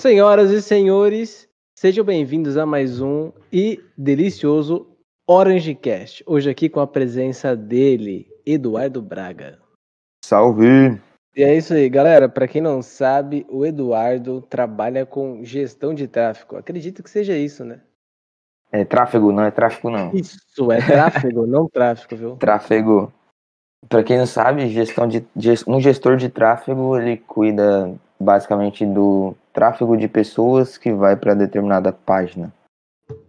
Senhoras e senhores, sejam bem-vindos a mais um e delicioso Orange Cast. Hoje aqui com a presença dele, Eduardo Braga. Salve! E é isso aí, galera. Para quem não sabe, o Eduardo trabalha com gestão de tráfego. Acredito que seja isso, né? É tráfego, não é tráfego não. Isso, é tráfego, não tráfego, viu? Tráfego. Para quem não sabe, gestão de um gestor de tráfego, ele cuida basicamente do tráfego de pessoas que vai para determinada página.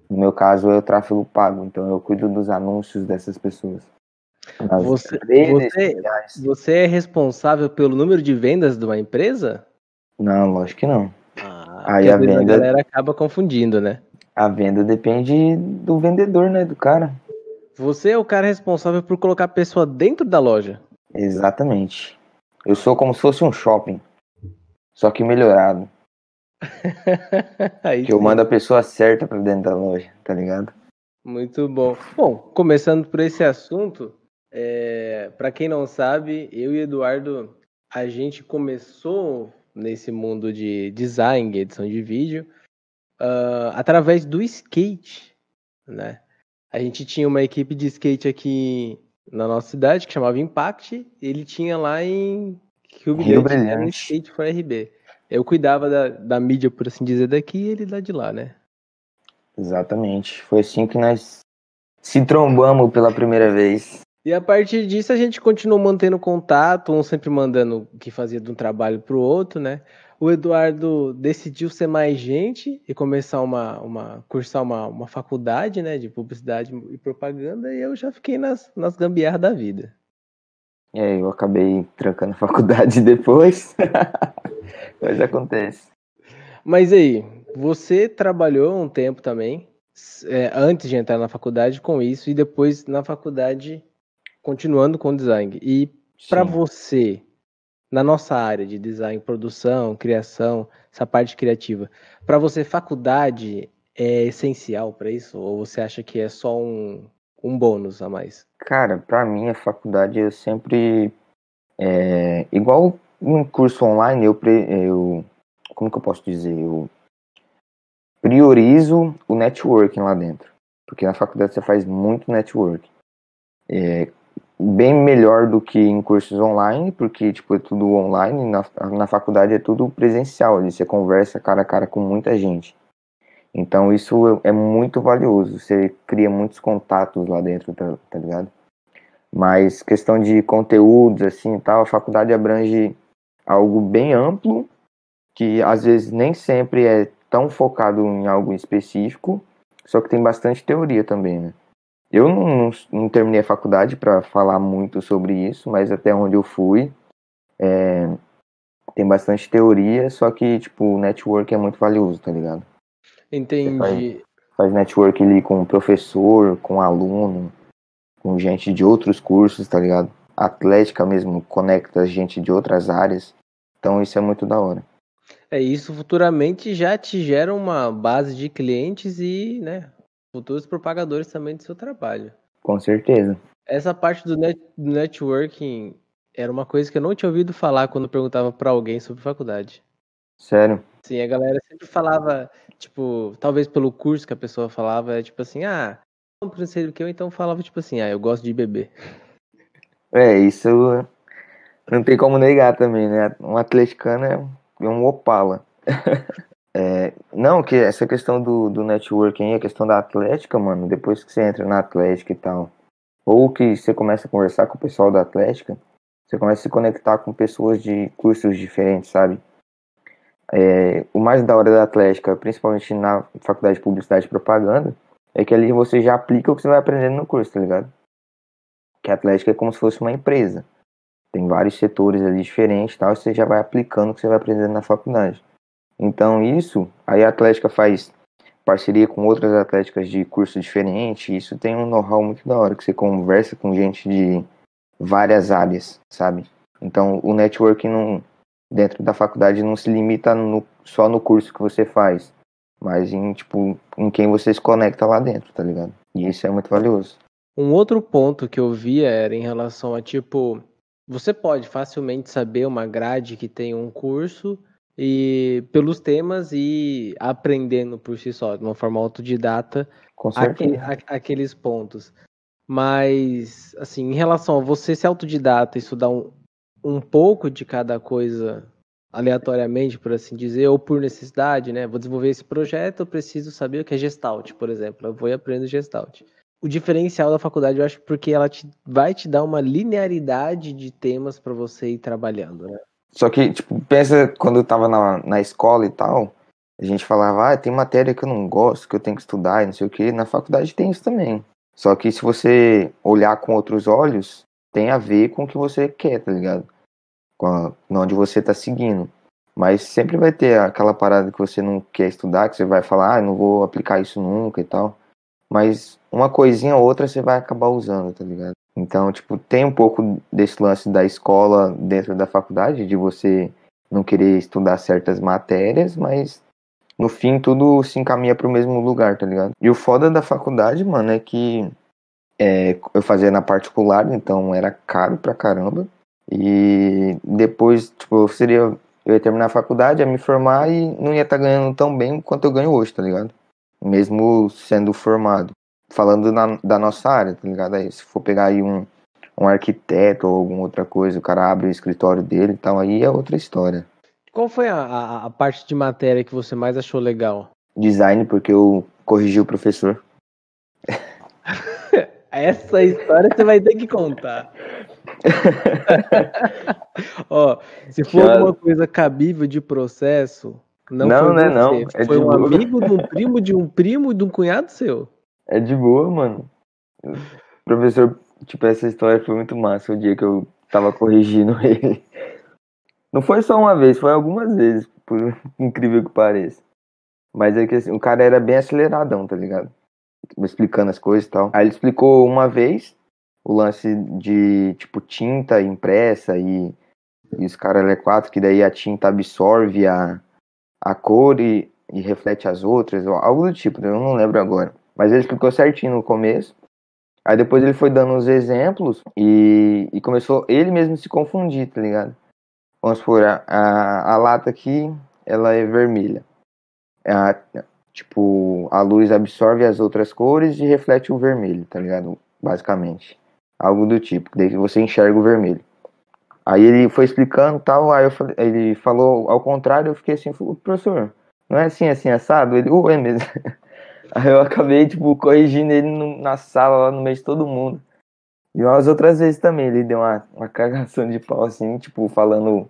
No meu caso é o tráfego pago, então eu cuido dos anúncios dessas pessoas. Você, você, você, é responsável pelo número de vendas de uma empresa? Não, lógico que não. Ah, Aí a venda. A galera acaba confundindo, né? A venda depende do vendedor, né? Do cara. Você é o cara responsável por colocar a pessoa dentro da loja. Exatamente. Eu sou como se fosse um shopping. Só que melhorado. que eu mando a pessoa certa pra dentro da loja, tá ligado? Muito bom. Bom, começando por esse assunto, é, para quem não sabe, eu e Eduardo, a gente começou nesse mundo de design, edição de vídeo, uh, através do skate, né? A gente tinha uma equipe de skate aqui na nossa cidade que chamava Impact, ele tinha lá em Rio, Rio Brilhante, for RB. Eu cuidava da, da mídia, por assim dizer, daqui e ele lá de lá, né? Exatamente. Foi assim que nós se trombamos pela primeira vez. E a partir disso a gente continuou mantendo contato, um sempre mandando o que fazia de um trabalho para o outro, né? O Eduardo decidiu ser mais gente e começar uma, uma cursar uma, uma faculdade, né, de publicidade e propaganda, e eu já fiquei nas, nas gambiarras da vida. É, eu acabei trancando a faculdade depois, mas acontece. Mas aí, você trabalhou um tempo também, é, antes de entrar na faculdade com isso, e depois na faculdade continuando com design. E para você, na nossa área de design, produção, criação, essa parte criativa, para você faculdade é essencial para isso ou você acha que é só um, um bônus a mais? Cara, para mim a faculdade eu sempre é, igual um curso online eu, eu como que eu posso dizer eu priorizo o networking lá dentro porque na faculdade você faz muito networking é, bem melhor do que em cursos online, porque tipo, é tudo online, na, na faculdade é tudo presencial, ali você conversa cara a cara com muita gente. Então isso é muito valioso, você cria muitos contatos lá dentro, tá, tá ligado? Mas questão de conteúdos, assim tal, a faculdade abrange algo bem amplo, que às vezes nem sempre é tão focado em algo específico, só que tem bastante teoria também, né? Eu não, não, não terminei a faculdade para falar muito sobre isso, mas até onde eu fui, é, tem bastante teoria, só que, tipo, o network é muito valioso, tá ligado? Entendi. Faz, faz, network ali com professor, com aluno, com gente de outros cursos, tá ligado? Atlética mesmo conecta gente de outras áreas. Então isso é muito da hora. É isso futuramente já te gera uma base de clientes e, né, futuros propagadores também do seu trabalho. Com certeza. Essa parte do, net, do networking era uma coisa que eu não tinha ouvido falar quando perguntava para alguém sobre faculdade. Sério? Sim, a galera sempre falava, tipo, talvez pelo curso que a pessoa falava, é tipo assim, ah, não sei o que, eu então falava tipo assim, ah, eu gosto de beber. É, isso não tem como negar também, né? Um atleticano é um opala. É, não, que essa questão do, do networking, a questão da atlética, mano, depois que você entra na atlética e tal, ou que você começa a conversar com o pessoal da atlética, você começa a se conectar com pessoas de cursos diferentes, sabe? É, o mais da hora da atlética, principalmente na faculdade de publicidade e propaganda, é que ali você já aplica o que você vai aprendendo no curso, tá ligado? Que a atlética é como se fosse uma empresa. Tem vários setores ali diferentes tal, e você já vai aplicando o que você vai aprendendo na faculdade. Então isso, aí a Atlética faz parceria com outras atléticas de curso diferente, isso tem um know-how muito da hora, que você conversa com gente de várias áreas, sabe? Então o networking não, dentro da faculdade não se limita no, só no curso que você faz, mas em, tipo, em quem você se conecta lá dentro, tá ligado? E isso é muito valioso. Um outro ponto que eu via era em relação a, tipo, você pode facilmente saber uma grade que tem um curso e pelos temas e aprendendo por si só, de uma forma autodidata, aquele, aqueles pontos. Mas, assim, em relação a você ser autodidata, estudar um, um pouco de cada coisa aleatoriamente, por assim dizer, ou por necessidade, né? Vou desenvolver esse projeto, eu preciso saber o que é Gestalt, por exemplo. Eu vou e aprendo Gestalt. O diferencial da faculdade, eu acho, porque ela te, vai te dar uma linearidade de temas para você ir trabalhando, né? Só que, tipo, pensa quando eu tava na, na escola e tal, a gente falava, ah, tem matéria que eu não gosto, que eu tenho que estudar e não sei o que. Na faculdade tem isso também. Só que se você olhar com outros olhos, tem a ver com o que você quer, tá ligado? Com a, onde você tá seguindo. Mas sempre vai ter aquela parada que você não quer estudar, que você vai falar, ah, não vou aplicar isso nunca e tal. Mas uma coisinha ou outra você vai acabar usando, tá ligado? Então, tipo, tem um pouco desse lance da escola dentro da faculdade, de você não querer estudar certas matérias, mas no fim tudo se encaminha para o mesmo lugar, tá ligado? E o foda da faculdade, mano, é que é, eu fazia na particular, então era caro pra caramba. E depois, tipo, eu seria. Eu ia terminar a faculdade, ia me formar e não ia estar tá ganhando tão bem quanto eu ganho hoje, tá ligado? Mesmo sendo formado. Falando na, da nossa área, tá ligado? Aí, se for pegar aí um, um arquiteto ou alguma outra coisa, o cara abre o escritório dele e tal, aí é outra história. Qual foi a, a, a, parte de matéria que você mais achou legal? Design, porque eu corrigi o professor. Essa história você vai ter que contar. Ó, se for Já... alguma coisa cabível de processo, não, não foi né, não. É foi um boa. amigo de um primo de um primo de um cunhado seu. É de boa, mano. professor, tipo, essa história foi muito massa o dia que eu tava corrigindo ele. Não foi só uma vez, foi algumas vezes, por incrível que pareça. Mas é que assim, o cara era bem aceleradão, tá ligado? Explicando as coisas e tal. Aí ele explicou uma vez o lance de, tipo, tinta impressa e, e os caras é quatro, que daí a tinta absorve a, a cor e, e reflete as outras, algo do tipo, eu não lembro agora. Mas ele explicou certinho no começo. Aí depois ele foi dando os exemplos e, e começou ele mesmo se confundir, tá ligado? Vamos supor, a, a, a lata aqui, ela é vermelha. A, tipo, a luz absorve as outras cores e reflete o vermelho, tá ligado? Basicamente. Algo do tipo, daí você enxerga o vermelho. Aí ele foi explicando tal, aí falei, ele falou ao contrário, eu fiquei assim, professor, não é assim, assim, assado? Ele, uh, é mesmo. Aí eu acabei, tipo, corrigindo ele no, na sala, lá no meio de todo mundo. E umas outras vezes também ele deu uma, uma cagação de pau, assim, tipo, falando.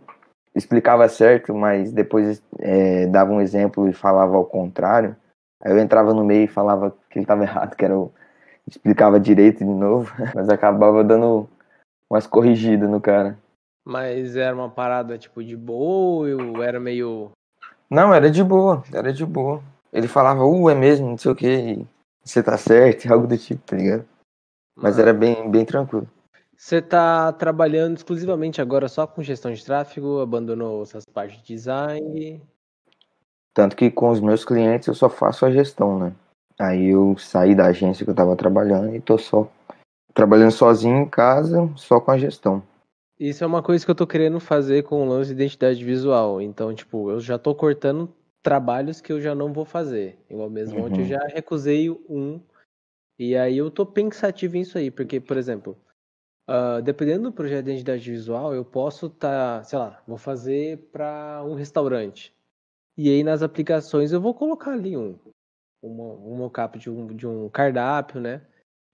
Explicava certo, mas depois é, dava um exemplo e falava ao contrário. Aí eu entrava no meio e falava que ele estava errado, que era o. Explicava direito de novo, mas acabava dando umas corrigidas no cara. Mas era uma parada tipo de boa ou era meio. Não, era de boa, era de boa. Ele falava, uh, é mesmo, não sei o que, você tá certo, algo do tipo, tá ligado? Mas era bem, bem tranquilo. Você está trabalhando exclusivamente agora só com gestão de tráfego, abandonou essas partes de design? Tanto que com os meus clientes eu só faço a gestão, né? Aí eu saí da agência que eu estava trabalhando e tô só trabalhando sozinho em casa, só com a gestão. Isso é uma coisa que eu tô querendo fazer com o lance de identidade visual. Então, tipo, eu já tô cortando trabalhos que eu já não vou fazer. Igual mesmo uhum. ontem eu já recusei um e aí eu tô pensativo nisso aí, porque, por exemplo, uh, dependendo do projeto de identidade visual, eu posso estar, tá, sei lá, vou fazer para um restaurante. E aí nas aplicações eu vou colocar ali um, um, um mockup de um, de um cardápio, né?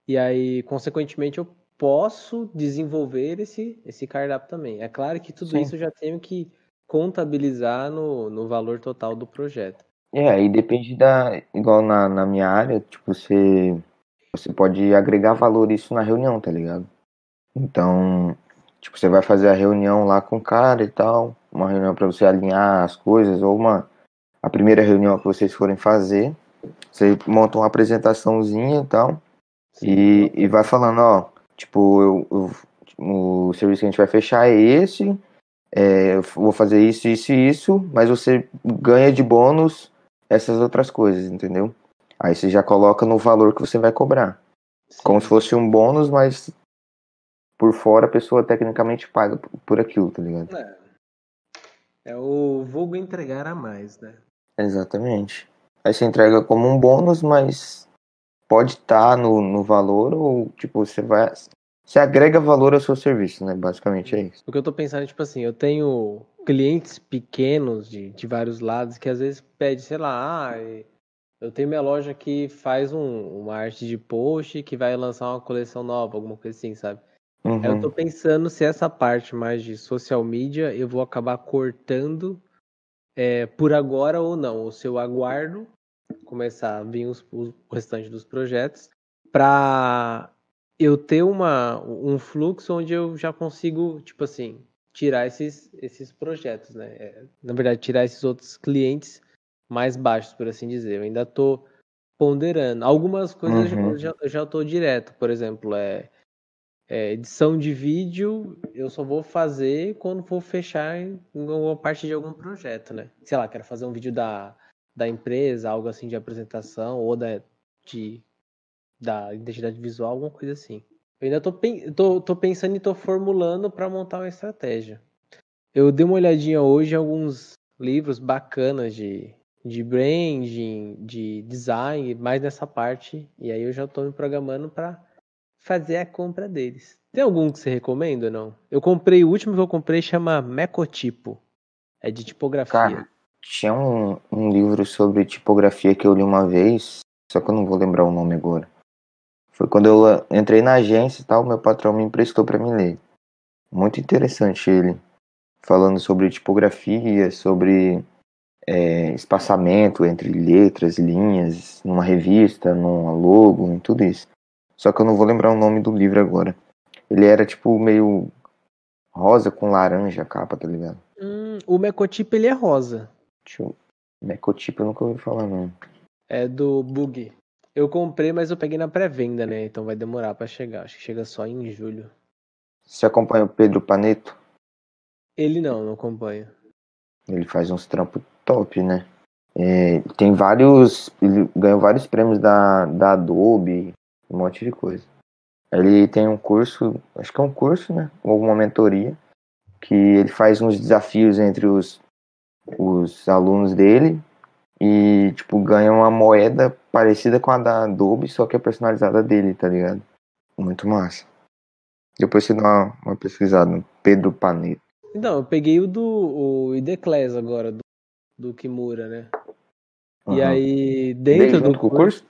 E aí, consequentemente, eu posso desenvolver esse, esse cardápio também. É claro que tudo Sim. isso eu já tenho que contabilizar no, no valor total do projeto. É, aí depende da. Igual na, na minha área, tipo, você você pode agregar valor isso na reunião, tá ligado? Então, tipo, você vai fazer a reunião lá com o cara e tal, uma reunião para você alinhar as coisas, ou uma a primeira reunião que vocês forem fazer, você monta uma apresentaçãozinha e tal, e, e vai falando, ó, tipo, eu, eu, o serviço que a gente vai fechar é esse, é, eu vou fazer isso, isso e isso, mas você ganha de bônus essas outras coisas, entendeu? Aí você já coloca no valor que você vai cobrar. Sim. Como se fosse um bônus, mas por fora a pessoa tecnicamente paga por aquilo, tá ligado? É. É o vulgo entregar a mais, né? Exatamente. Aí você entrega como um bônus, mas pode estar tá no, no valor ou, tipo, você vai. Você agrega valor ao seu serviço, né? Basicamente é isso. O que eu tô pensando é, tipo assim, eu tenho clientes pequenos de, de vários lados que às vezes pede, sei lá, ah, eu tenho minha loja que faz um, uma arte de post que vai lançar uma coleção nova, alguma coisa assim, sabe? Uhum. Eu tô pensando se essa parte mais de social media eu vou acabar cortando é, por agora ou não. Ou se eu aguardo começar a vir os, o restante dos projetos para eu ter uma, um fluxo onde eu já consigo, tipo assim, tirar esses, esses projetos, né? É, na verdade, tirar esses outros clientes mais baixos, por assim dizer. Eu ainda estou ponderando. Algumas coisas uhum. eu já, eu já estou direto, por exemplo, é, é, edição de vídeo eu só vou fazer quando for fechar alguma parte de algum projeto, né? Sei lá, quero fazer um vídeo da, da empresa, algo assim de apresentação, ou da, de, da identidade visual, alguma coisa assim. Eu ainda tô, tô, tô pensando e tô formulando para montar uma estratégia. Eu dei uma olhadinha hoje em alguns livros bacanas de, de branding, de design, mais nessa parte, e aí eu já tô me programando para fazer a compra deles. Tem algum que você recomenda ou não? Eu comprei, o último que eu comprei chama Mecotipo. É de tipografia. Cara, tinha um, um livro sobre tipografia que eu li uma vez, só que eu não vou lembrar o nome agora. Foi quando eu entrei na agência e tal, meu patrão me emprestou para me ler. Muito interessante ele. Falando sobre tipografia, sobre é, espaçamento entre letras, linhas, numa revista, numa logo, em tudo isso. Só que eu não vou lembrar o nome do livro agora. Ele era tipo meio rosa com laranja a capa, tá ligado? Hum, o Mecotipo ele é rosa. Deixa eu... Mecotipo eu nunca ouvi falar não. É do Bug. Eu comprei, mas eu peguei na pré-venda, né? Então vai demorar para chegar. Acho que chega só em julho. Você acompanha o Pedro Paneto? Ele não, não acompanha. Ele faz uns trampos top, né? É, tem vários. Ele ganhou vários prêmios da, da Adobe, um monte de coisa. Ele tem um curso, acho que é um curso, né? Ou alguma mentoria, que ele faz uns desafios entre os, os alunos dele e, tipo, ganha uma moeda parecida com a da Adobe, só que é personalizada dele, tá ligado? Muito massa. Depois você dá uma, uma pesquisada, Pedro Paneto. Então, eu peguei o do o Ideclass agora, do, do Kimura, né? Uhum. E aí, dentro do curso, curso?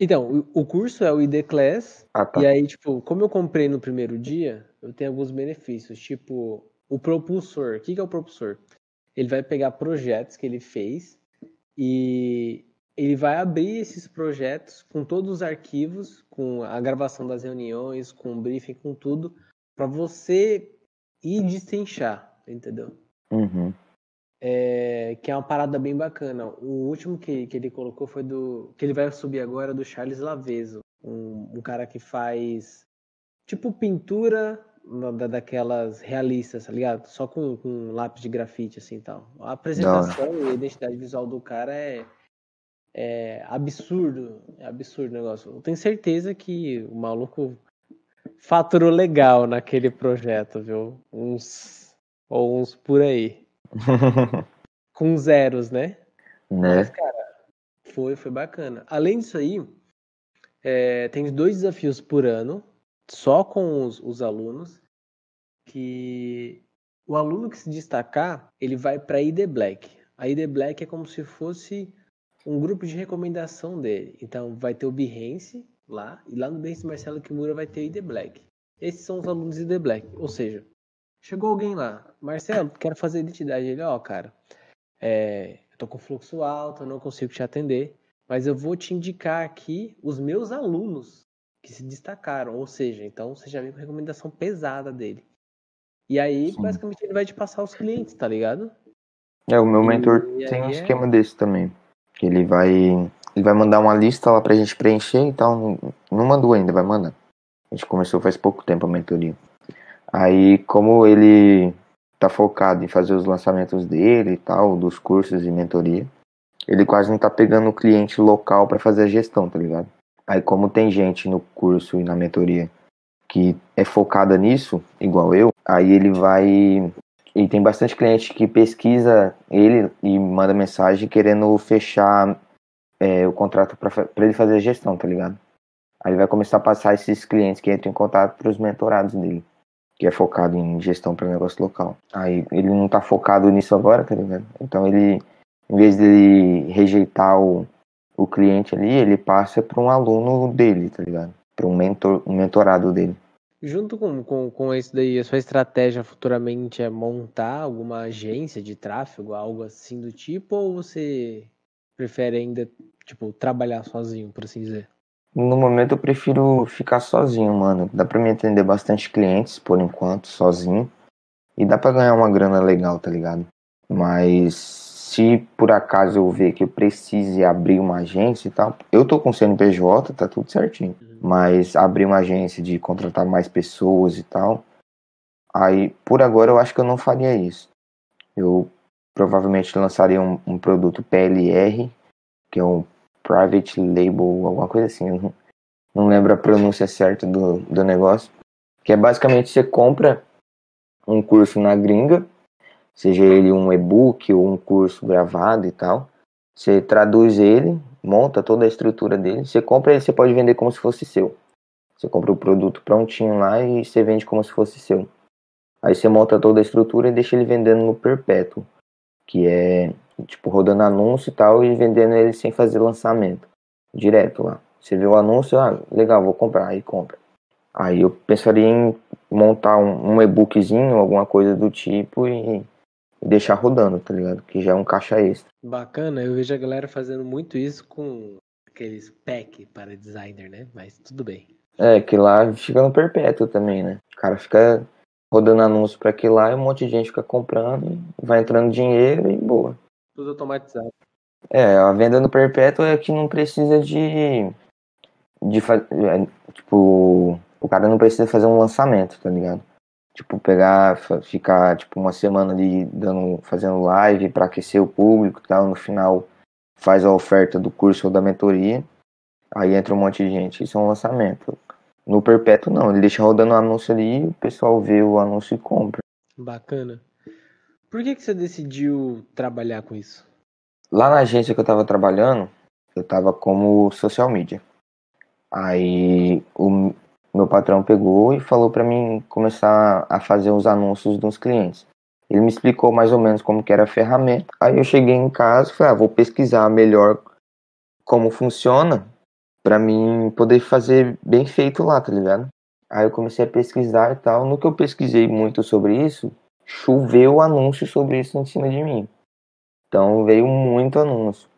Então, o curso é o ID Class, ah, tá. e aí, tipo, como eu comprei no primeiro dia, eu tenho alguns benefícios, tipo, o propulsor. O que é o propulsor? Ele vai pegar projetos que ele fez e ele vai abrir esses projetos com todos os arquivos, com a gravação das reuniões, com o briefing, com tudo, para você ir destrinchar, entendeu? Uhum é, que é uma parada bem bacana. O último que, que ele colocou foi do. que ele vai subir agora do Charles Laveso, um, um cara que faz tipo pintura da, daquelas realistas, tá ligado? Só com, com lápis de grafite, assim tal. A apresentação Não. e a identidade visual do cara é, é absurdo. É absurdo o negócio. Eu tenho certeza que o maluco faturou legal naquele projeto, viu? Uns. Ou uns por aí. com zeros, né? Né? Mas, cara, foi, foi bacana. Além disso aí, é, tem dois desafios por ano, só com os, os alunos, que o aluno que se destacar, ele vai para a ID Black. A ID Black é como se fosse um grupo de recomendação dele. Então, vai ter o Behance lá, e lá no Behance Marcelo Kimura vai ter o ID Black. Esses são os alunos ID Black. Ou seja, Chegou alguém lá, Marcelo, quero fazer identidade. Ele, ó, oh, cara, é, eu tô com fluxo alto, eu não consigo te atender, mas eu vou te indicar aqui os meus alunos que se destacaram. Ou seja, então você já vem com recomendação pesada dele. E aí, Sim. basicamente, ele vai te passar os clientes, tá ligado? É, o meu mentor e, tem um é esquema é... desse também. Ele vai. Ele vai mandar uma lista lá pra gente preencher, então não mandou ainda, vai mandar. A gente começou faz pouco tempo a mentoria. Aí, como ele tá focado em fazer os lançamentos dele e tal, dos cursos e mentoria, ele quase não tá pegando o cliente local para fazer a gestão, tá ligado? Aí, como tem gente no curso e na mentoria que é focada nisso, igual eu, aí ele vai, e tem bastante cliente que pesquisa ele e manda mensagem querendo fechar é, o contrato para ele fazer a gestão, tá ligado? Aí ele vai começar a passar esses clientes que entram em contato para os mentorados dele, que é focado em gestão para negócio local. Aí ele não tá focado nisso agora, tá ligado? Então ele, em vez dele rejeitar o, o cliente ali, ele passa para um aluno dele, tá ligado? Para um mentor, um mentorado dele. Junto com, com, com isso daí, a sua estratégia futuramente é montar alguma agência de tráfego, algo assim do tipo, ou você prefere ainda, tipo, trabalhar sozinho, por assim dizer? No momento eu prefiro ficar sozinho, mano. Dá pra me atender bastante clientes por enquanto, sozinho. E dá pra ganhar uma grana legal, tá ligado? Mas se por acaso eu ver que eu precise abrir uma agência e tal, eu tô com CNPJ, tá tudo certinho. Uhum. Mas abrir uma agência de contratar mais pessoas e tal, aí por agora eu acho que eu não faria isso. Eu provavelmente lançaria um, um produto PLR, que é um Private Label, alguma coisa assim, não, não lembro a pronúncia certa do, do negócio, que é basicamente você compra um curso na gringa, seja ele um e-book ou um curso gravado e tal, você traduz ele, monta toda a estrutura dele, você compra ele, você pode vender como se fosse seu. Você compra o produto prontinho lá e você vende como se fosse seu. Aí você monta toda a estrutura e deixa ele vendendo no perpétuo que é tipo rodando anúncio e tal e vendendo ele sem fazer lançamento, direto lá. Você vê o anúncio, ah, legal, vou comprar, aí compra. Aí eu pensaria em montar um, um e-bookzinho, alguma coisa do tipo e, e, deixar rodando, tá ligado? Que já é um caixa extra. Bacana, eu vejo a galera fazendo muito isso com aqueles pack para designer, né? Mas tudo bem. É, que lá fica no perpétuo também, né? O cara fica rodando anúncio para aquilo lá e um monte de gente fica comprando, vai entrando dinheiro e boa. Tudo automatizado. É, a venda no perpétuo é que não precisa de. de é, tipo, o cara não precisa fazer um lançamento, tá ligado? Tipo, pegar, ficar tipo uma semana ali dando, fazendo live para aquecer o público e tal, no final faz a oferta do curso ou da mentoria, aí entra um monte de gente, isso é um lançamento. No perpétuo não, ele deixa rodando o anúncio ali, o pessoal vê o anúncio e compra. Bacana. Por que, que você decidiu trabalhar com isso? Lá na agência que eu tava trabalhando, eu tava como social media. Aí o meu patrão pegou e falou para mim começar a fazer os anúncios dos clientes. Ele me explicou mais ou menos como que era a ferramenta. Aí eu cheguei em casa e falei, ah, vou pesquisar melhor como funciona para mim poder fazer bem feito lá, tá ligado? Aí eu comecei a pesquisar e tal. No que eu pesquisei muito sobre isso, choveu anúncio sobre isso em cima de mim. Então veio muito anúncio.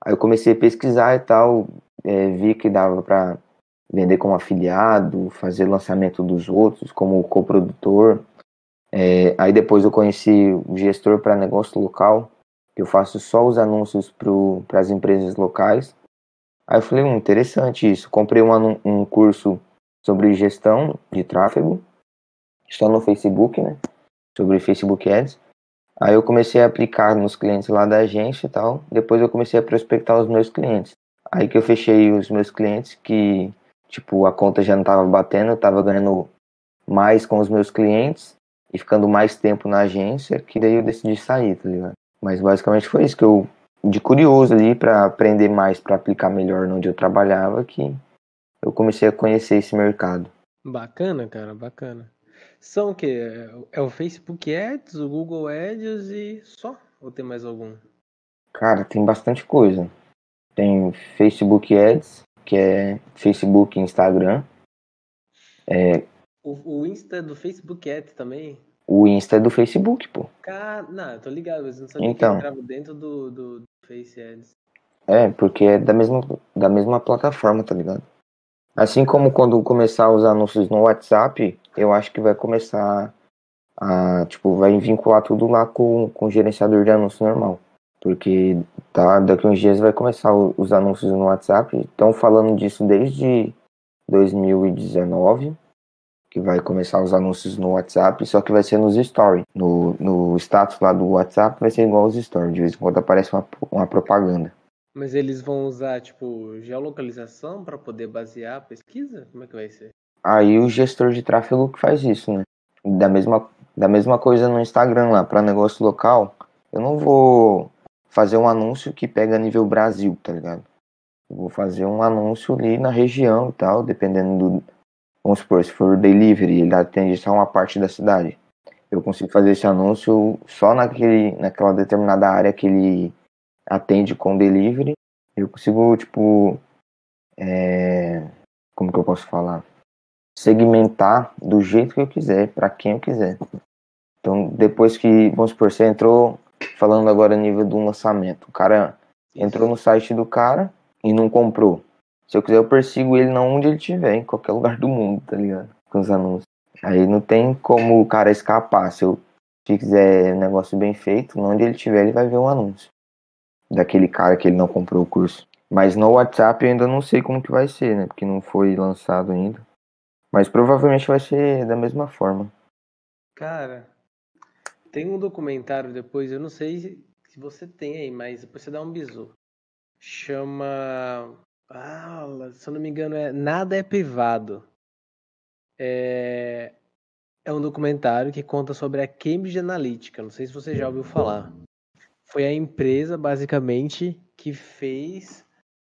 Aí eu comecei a pesquisar e tal, é, vi que dava para vender como afiliado, fazer lançamento dos outros, como coprodutor. É, aí depois eu conheci o gestor para negócio local, que eu faço só os anúncios para as empresas locais. Aí eu falei, hum, interessante isso. Comprei um, um curso sobre gestão de tráfego, só no Facebook, né? Sobre Facebook Ads. Aí eu comecei a aplicar nos clientes lá da agência e tal. Depois eu comecei a prospectar os meus clientes. Aí que eu fechei os meus clientes que, tipo, a conta já não tava batendo, eu tava ganhando mais com os meus clientes e ficando mais tempo na agência, que daí eu decidi sair, tá ligado? Mas basicamente foi isso que eu de curioso ali para aprender mais, para aplicar melhor onde eu trabalhava, que eu comecei a conhecer esse mercado. Bacana, cara, bacana. São o que? É o Facebook Ads, o Google Ads e só? Ou tem mais algum? Cara, tem bastante coisa. Tem Facebook Ads, que é Facebook e Instagram. É... O, o Insta é do Facebook Ads também? O Insta é do Facebook, pô. Cara, não, eu tô ligado, mas não sabia então, que entrava dentro do, do, Face Ads. É, porque é da mesma, da mesma plataforma, tá ligado? Assim como quando começar os anúncios no WhatsApp, eu acho que vai começar a, tipo, vai vincular tudo lá com, com o gerenciador de anúncio normal. Porque tá, daqui uns dias vai começar os anúncios no WhatsApp. Estão falando disso desde 2019 que vai começar os anúncios no WhatsApp, só que vai ser nos stories. No, no status lá do WhatsApp vai ser igual aos stories. De vez em quando aparece uma, uma propaganda. Mas eles vão usar, tipo, geolocalização para poder basear a pesquisa? Como é que vai ser? Aí o gestor de tráfego que faz isso, né? Da mesma, Da mesma coisa no Instagram lá, para negócio local, eu não vou fazer um anúncio que pega nível Brasil, tá ligado? Eu vou fazer um anúncio ali na região e tal, dependendo do. Vamos supor, se for delivery, ele atende só uma parte da cidade. Eu consigo fazer esse anúncio só naquele, naquela determinada área que ele atende com delivery. Eu consigo, tipo. É... Como que eu posso falar? Segmentar do jeito que eu quiser, para quem eu quiser. Então, depois que, vamos supor, você entrou falando agora a nível do lançamento. O cara entrou no site do cara e não comprou. Se eu quiser, eu persigo ele onde ele estiver, em qualquer lugar do mundo, tá ligado? Com os anúncios. Aí não tem como o cara escapar. Se eu fizer um negócio bem feito, onde ele estiver, ele vai ver um anúncio. Daquele cara que ele não comprou o curso. Mas no WhatsApp eu ainda não sei como que vai ser, né? Porque não foi lançado ainda. Mas provavelmente vai ser da mesma forma. Cara, tem um documentário depois, eu não sei se você tem aí, mas depois você dá um bisu. Chama. Ah, se eu não me engano, é Nada é Privado. É, é um documentário que conta sobre a Cambridge Analytica. Não sei se você já ouviu falar. Foi a empresa, basicamente, que fez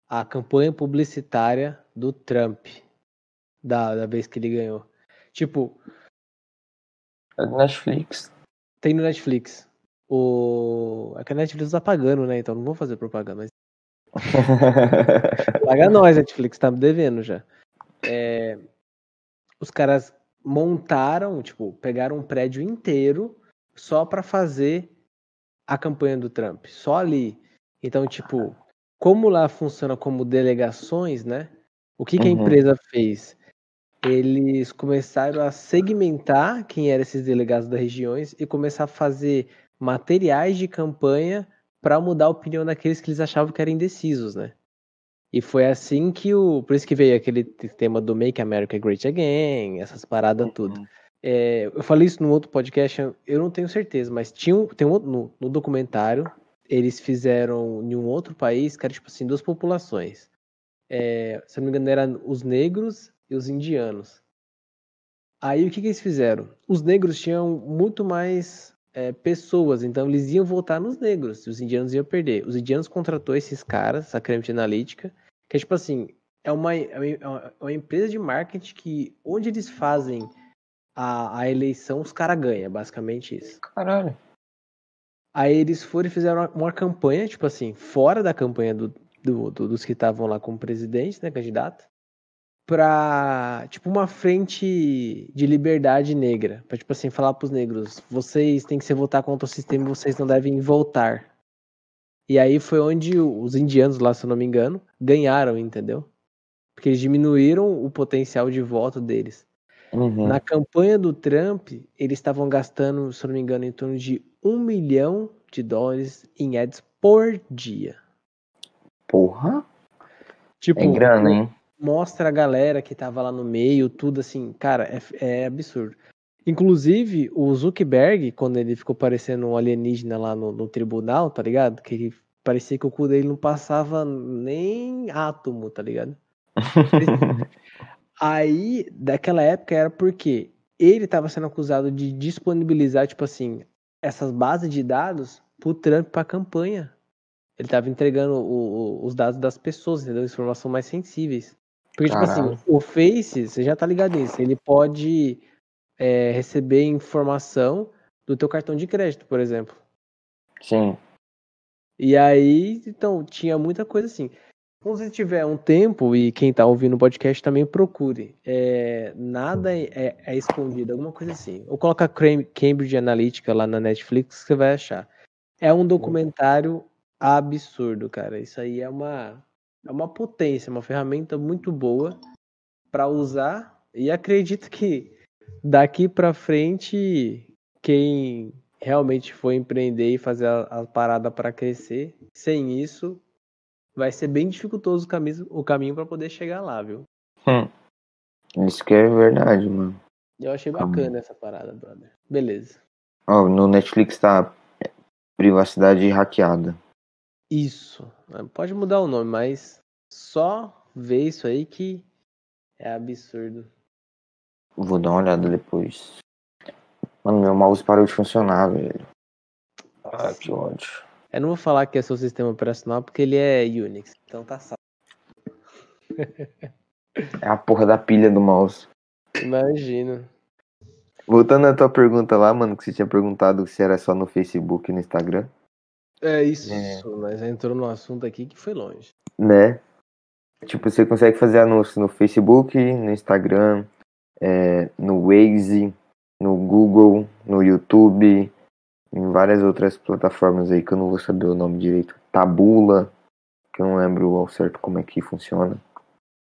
a campanha publicitária do Trump. Da, da vez que ele ganhou. Tipo. Netflix. Tem no Netflix. O... É que a Netflix tá pagando, né? Então não vou fazer propaganda, mas. Paga nós, Netflix, tá me devendo já. É... Os caras montaram, tipo, pegaram um prédio inteiro só para fazer a campanha do Trump. Só ali. Então, tipo, como lá funciona como delegações, né? O que, que a uhum. empresa fez? eles começaram a segmentar quem eram esses delegados das regiões e começar a fazer materiais de campanha para mudar a opinião daqueles que eles achavam que eram indecisos, né? E foi assim que o. Por isso que veio aquele tema do Make America Great Again, essas paradas uhum. tudo. É, eu falei isso no outro podcast, eu não tenho certeza, mas tinha um, tem um, no, no documentário, eles fizeram em um outro país, que era tipo assim, duas populações. É, se não me engano, eram os negros e os indianos. Aí o que, que eles fizeram? Os negros tinham muito mais é, pessoas, então eles iam votar nos negros, e os indianos iam perder. Os indianos contratou esses caras, a Cambridge Analytica, que é tipo assim, é uma, é uma, é uma empresa de marketing que onde eles fazem a, a eleição, os caras ganham, basicamente isso. Caralho. Aí eles foram e fizeram uma, uma campanha, tipo assim, fora da campanha do, do, do, dos que estavam lá como presidente, né, candidato pra, tipo, uma frente de liberdade negra. Pra, tipo assim, falar pros negros, vocês têm que se votar contra o sistema e vocês não devem voltar. E aí foi onde os indianos lá, se eu não me engano, ganharam, entendeu? Porque eles diminuíram o potencial de voto deles. Uhum. Na campanha do Trump, eles estavam gastando, se não me engano, em torno de um milhão de dólares em ads por dia. Porra! Tipo, é grana, hein? mostra a galera que tava lá no meio, tudo assim, cara, é, é absurdo. Inclusive, o Zuckerberg, quando ele ficou parecendo um alienígena lá no, no tribunal, tá ligado? Que ele parecia que o cu dele não passava nem átomo, tá ligado? Aí, daquela época era porque ele estava sendo acusado de disponibilizar, tipo assim, essas bases de dados pro Trump pra campanha. Ele estava entregando o, o, os dados das pessoas, entendeu? Informações mais sensíveis. Porque, Caralho. tipo assim, o Face, você já tá ligado nisso, ele pode é, receber informação do teu cartão de crédito, por exemplo. Sim. E aí, então, tinha muita coisa assim. Quando você tiver um tempo, e quem tá ouvindo o podcast também procure, é, nada é, é, é, escondido, alguma coisa assim. Ou coloca Cambridge Analytica lá na Netflix que você vai achar. É um documentário absurdo, cara. Isso aí é uma é uma potência, uma ferramenta muito boa para usar e acredito que daqui para frente quem realmente for empreender e fazer a, a parada para crescer, sem isso vai ser bem dificultoso o caminho, o caminho para poder chegar lá, viu? Hum. Isso que é verdade, mano. Eu achei bacana essa parada, brother. Beleza. Oh, no Netflix tá privacidade hackeada. Isso. Pode mudar o nome, mas só ver isso aí que é absurdo. Vou dar uma olhada depois. Mano, meu mouse parou de funcionar, velho. Ah, que ódio. Eu não vou falar que é seu sistema operacional porque ele é Unix, então tá salvo. É a porra da pilha do mouse. Imagino. Voltando à tua pergunta lá, mano, que você tinha perguntado se era só no Facebook e no Instagram. É isso, É. mas entrou no assunto aqui que foi longe. né? Tipo, você consegue fazer anúncio no Facebook, no Instagram, é, no Waze, no Google, no YouTube, em várias outras plataformas aí que eu não vou saber o nome direito. Tabula, que eu não lembro ao certo como é que funciona.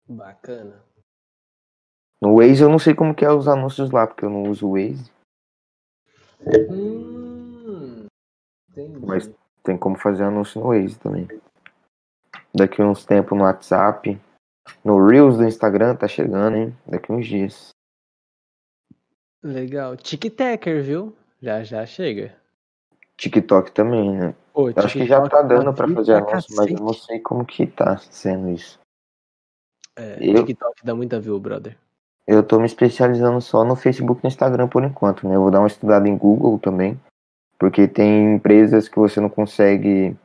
Bacana. No Waze eu não sei como que é os anúncios lá, porque eu não uso o Waze, Hum. Mas- tem como fazer anúncio no Waze também. Daqui uns tempos no WhatsApp, no Reels do Instagram tá chegando, hein? Daqui uns dias. Legal. TikToker, viu? Já já chega. TikTok também, né? Pô, Eu acho que já tá dando pra vida fazer anúncio, mas eu não sei como que tá sendo isso. É, Eu- TikTok dá muita view, brother. Eu tô me especializando só no Facebook e no Instagram por enquanto, né? Eu vou dar uma estudada em Google também, porque tem empresas que você não consegue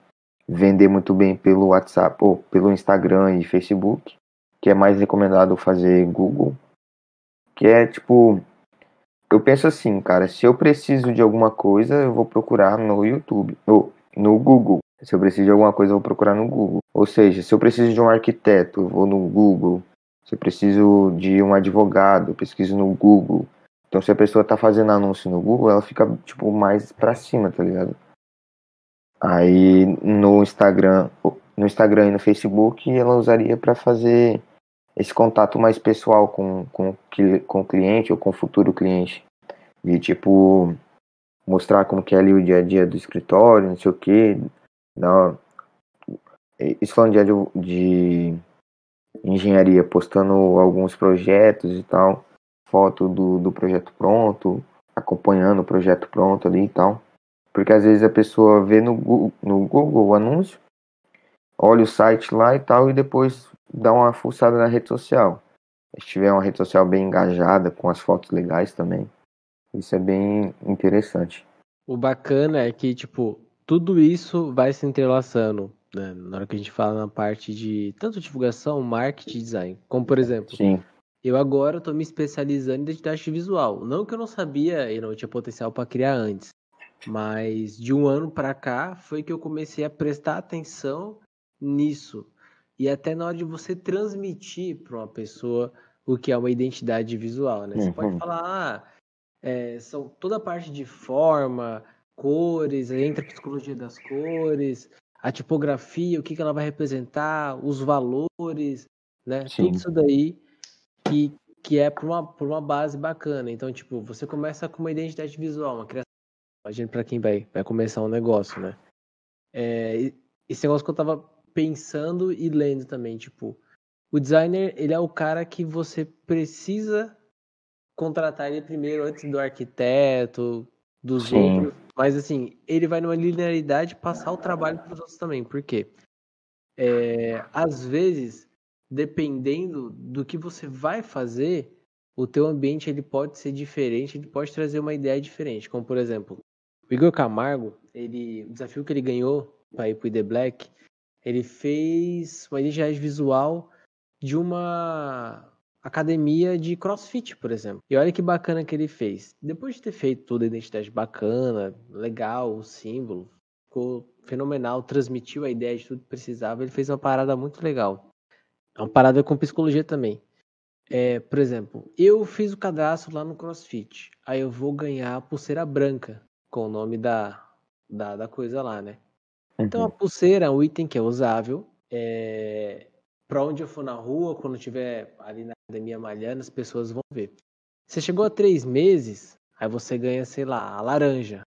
vender muito bem pelo WhatsApp ou pelo Instagram e Facebook, que é mais recomendado fazer Google, que é tipo, eu penso assim, cara, se eu preciso de alguma coisa, eu vou procurar no YouTube ou no Google. Se eu preciso de alguma coisa, eu vou procurar no Google. Ou seja, se eu preciso de um arquiteto, eu vou no Google. Se eu preciso de um advogado, eu pesquiso no Google. Então, se a pessoa tá fazendo anúncio no Google, ela fica, tipo, mais pra cima, tá ligado? Aí, no Instagram, no Instagram e no Facebook, ela usaria pra fazer esse contato mais pessoal com, com, com o cliente ou com o futuro cliente. De, tipo, mostrar como que é ali o dia a dia do escritório, não sei o quê. Dar, isso falando de, de engenharia, postando alguns projetos e tal, foto do, do projeto pronto, acompanhando o projeto pronto ali e tal. Porque às vezes a pessoa vê no Google, no Google o anúncio, olha o site lá e tal, e depois dá uma fuçada na rede social. Se tiver uma rede social bem engajada, com as fotos legais também, isso é bem interessante. O bacana é que, tipo, tudo isso vai se entrelaçando, né? Na hora que a gente fala na parte de tanto divulgação, marketing design. Como, por exemplo, Sim, eu agora tô me especializando em identidade visual. Não que eu não sabia e não tinha potencial para criar antes, mas de um ano para cá foi que eu comecei a prestar atenção nisso. E até na hora de você transmitir para uma pessoa o que é uma identidade visual, né? Você pode Uhum. falar, ah, é, são toda a parte de forma, cores, entra a psicologia das cores, a tipografia, o que, que ela vai representar, os valores, né? Sim. Tudo isso daí que, que é por uma, por uma base bacana. Então, tipo, você começa com uma identidade visual, uma criação. Imagina para quem vai, vai começar um negócio, né? É, esse negócio que eu tava pensando e lendo também, tipo, o designer, ele é o cara que você precisa contratar ele primeiro antes do arquiteto, dos Sim. outros. Mas assim, ele vai numa linearidade passar o trabalho para os outros também. Por quê? É, às vezes, dependendo do que você vai fazer, o teu ambiente ele pode ser diferente, ele pode trazer uma ideia diferente. Como por exemplo, o Igor Camargo, ele, o desafio que ele ganhou para ir para o The Black, ele fez uma identidade visual de uma academia de crossfit, por exemplo. E olha que bacana que ele fez. Depois de ter feito toda a identidade bacana, legal, o símbolo, ficou fenomenal, transmitiu a ideia de tudo que precisava, ele fez uma parada muito legal. É uma parada com psicologia também. É, por exemplo, eu fiz o cadastro lá no CrossFit. Aí eu vou ganhar a pulseira branca com o nome da, da, da coisa lá, né? Então a Uhum. pulseira é um item que é usável. É... Para onde eu for na rua, quando eu estiver ali na academia malhando, as pessoas vão ver. Você chegou a três meses, aí você ganha, sei lá, a laranja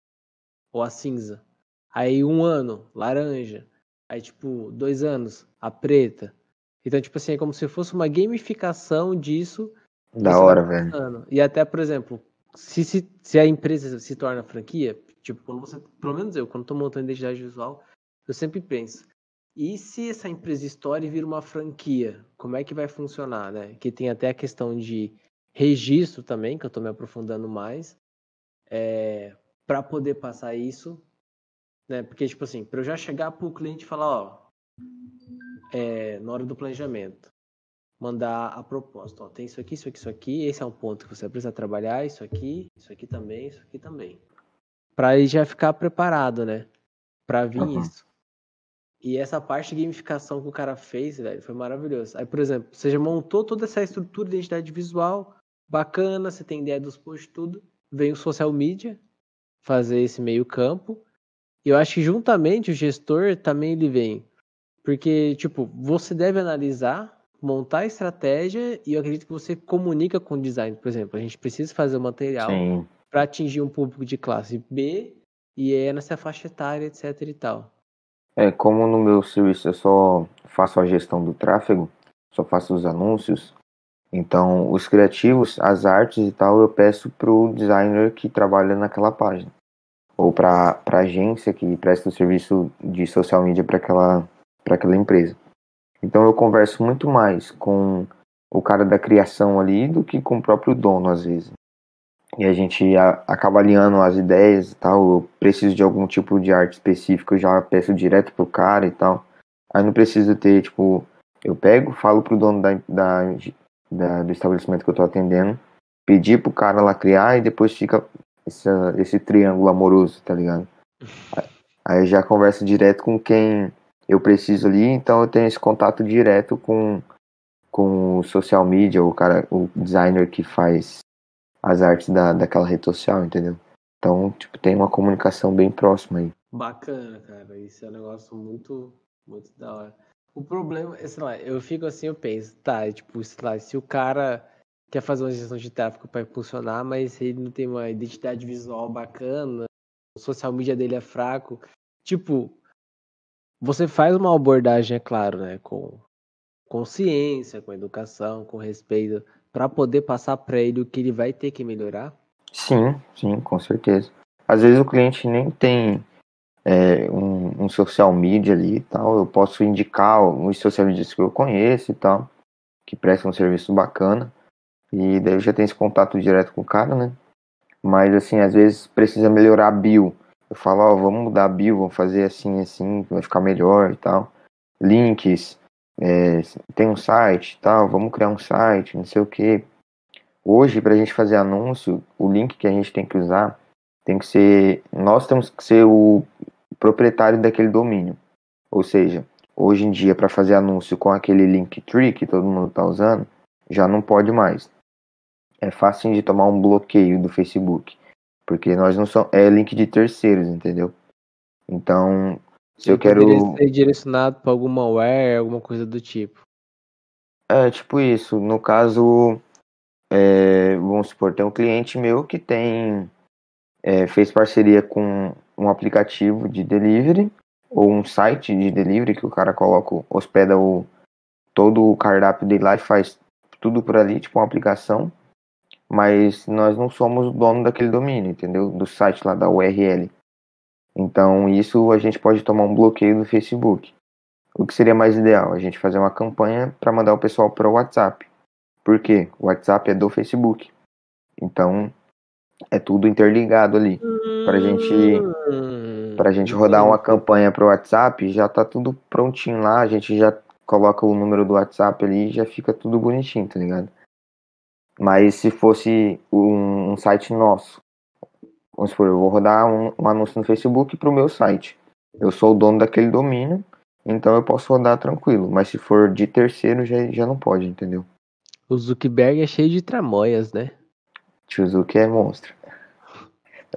ou a cinza. Aí um ano, laranja. Aí, tipo, dois anos, a preta. Então, tipo assim, é como se fosse uma gamificação disso. Da hora, velho. E até, por exemplo, se, se, se a empresa se torna franquia, tipo, quando você, pelo menos eu, quando tô montando identidade visual, eu sempre penso, e se essa empresa e vira uma franquia, como é que vai funcionar, né? Que tem até a questão de registro também, que eu tô me aprofundando mais. é, para poder passar isso, né? Porque, tipo assim, para eu já chegar pro cliente e falar, ó, é, na hora do planejamento, mandar a proposta, ó, tem isso aqui, isso aqui, isso aqui, esse é um ponto que você precisa trabalhar, isso aqui, isso aqui também, isso aqui também. Para ele já ficar preparado, né? Para vir uhum. isso. E essa parte de gamificação que o cara fez, velho, foi maravilhoso. Aí, por exemplo, você já montou toda essa estrutura de identidade visual, bacana, você tem ideia dos posts, tudo. Vem o social media fazer esse meio campo. E eu acho que juntamente o gestor também ele vem. Porque, tipo, você deve analisar, montar a estratégia e eu acredito que você comunica com o design. Por exemplo, a gente precisa fazer o material para atingir um público de classe B e é nessa faixa etária, etc e tal. É, como no meu serviço eu só faço a gestão do tráfego, só faço os anúncios, então os criativos, as artes e tal, eu peço pro designer que trabalha naquela página. Ou para a agência que presta o serviço de social media para aquela, aquela empresa. Então eu converso muito mais com o cara da criação ali do que com o próprio dono, às vezes e a gente a, acaba alinhando as ideias e tal. Eu preciso de algum tipo de arte específico, eu já peço direto pro cara e tal. Aí não preciso ter, tipo, eu pego, falo pro dono da, da, da do estabelecimento que eu tô atendendo, pedir pro cara lá criar e depois fica esse, esse triângulo amoroso, tá ligado? Aí já converso direto com quem eu preciso ali, então eu tenho esse contato direto com, com o social media, o cara, o designer que faz as artes da, daquela rede social, entendeu? Então, tipo, tem uma comunicação bem próxima aí. Bacana, cara. Isso é um negócio muito, muito da hora. O problema, é, sei lá, eu fico assim, eu penso, tá, tipo, sei lá, se o cara quer fazer uma gestão de tráfego para impulsionar, mas ele não tem uma identidade visual bacana, o social media dele é fraco, tipo, você faz uma abordagem, é claro, né, com consciência, com educação, com respeito, para poder passar para ele o que ele vai ter que melhorar? Sim, sim, com certeza. Às vezes o cliente nem tem é, um, um, social media ali e tal, eu posso indicar uns social media que eu conheço e tal, que prestam um serviço bacana, e daí eu já tenho esse contato direto com o cara, né? Mas assim, às vezes precisa melhorar a bio. Eu falo, ó, vamos mudar a bio, vamos fazer assim, assim, vai ficar melhor e tal. Links, é, tem um site tal, vamos criar um site, não sei o que. Hoje, para a gente fazer anúncio, o link que a gente tem que usar tem que ser. Nós temos que ser o proprietário daquele domínio. Ou seja, hoje em dia, para fazer anúncio com aquele link tree que todo mundo está usando, já não pode mais. É fácil de tomar um bloqueio do Facebook. Porque nós não somos. É link de terceiros, entendeu? Então, se eu quero. ser direcionado para alguma malware, alguma coisa do tipo. É, tipo isso. No caso, é, vamos supor, tem um cliente meu que tem. É, fez parceria com um aplicativo de delivery ou um site de delivery que o cara coloca, hospeda o, todo o cardápio dele lá e faz tudo por ali, tipo uma aplicação. Mas nós não somos o dono daquele domínio, entendeu? Do site lá, da URL. Então, isso a gente pode tomar um bloqueio do Facebook. O que seria mais ideal? A gente fazer uma campanha para mandar o pessoal para o WhatsApp. Por quê? O WhatsApp é do Facebook. Então, é tudo interligado ali. Para gente, a gente rodar uma campanha para o WhatsApp, já tá tudo prontinho lá. A gente já coloca o número do WhatsApp ali e já fica tudo bonitinho, tá ligado? Mas se fosse um, um site nosso, Vamos supor, eu vou rodar um, um anúncio no Facebook para o meu site. Eu sou o dono daquele domínio, então eu posso rodar tranquilo. Mas se for de terceiro, já, já não pode, entendeu? O Zuckerberg é cheio de tramóias, né? Tio Zuck é monstro.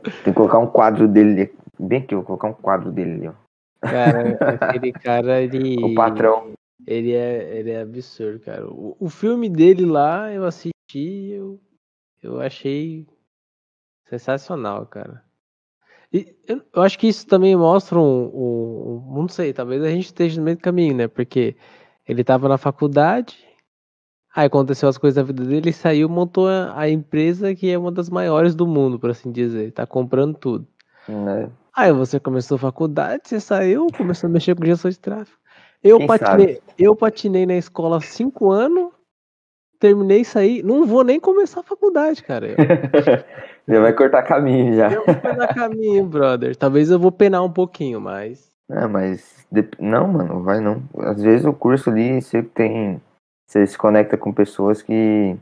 Tem que colocar um quadro dele bem aqui, vou colocar um quadro dele ali, ó. Cara, aquele cara, ele. O patrão. Ele é, ele é absurdo, cara. O, o filme dele lá, eu assisti, eu, eu achei Sensacional, cara. E eu, acho que isso também mostra um, um, um, Não sei, talvez a gente esteja no meio do caminho, né? Porque ele estava na faculdade, aí aconteceu as coisas da vida dele, ele saiu montou a, a empresa que é uma das maiores do mundo, por assim dizer. Tá comprando tudo. Né? Aí você começou a faculdade, você saiu, começou a mexer com gestão de tráfego. Eu patinei, eu patinei na escola cinco anos, terminei aí, não vou nem começar a faculdade, cara. Já vai cortar caminho já. eu vou penar caminho, brother. Talvez eu vou penar um pouquinho, mas. É, mas. Não, mano, vai não. Às vezes o curso ali você tem. Você se conecta com pessoas que.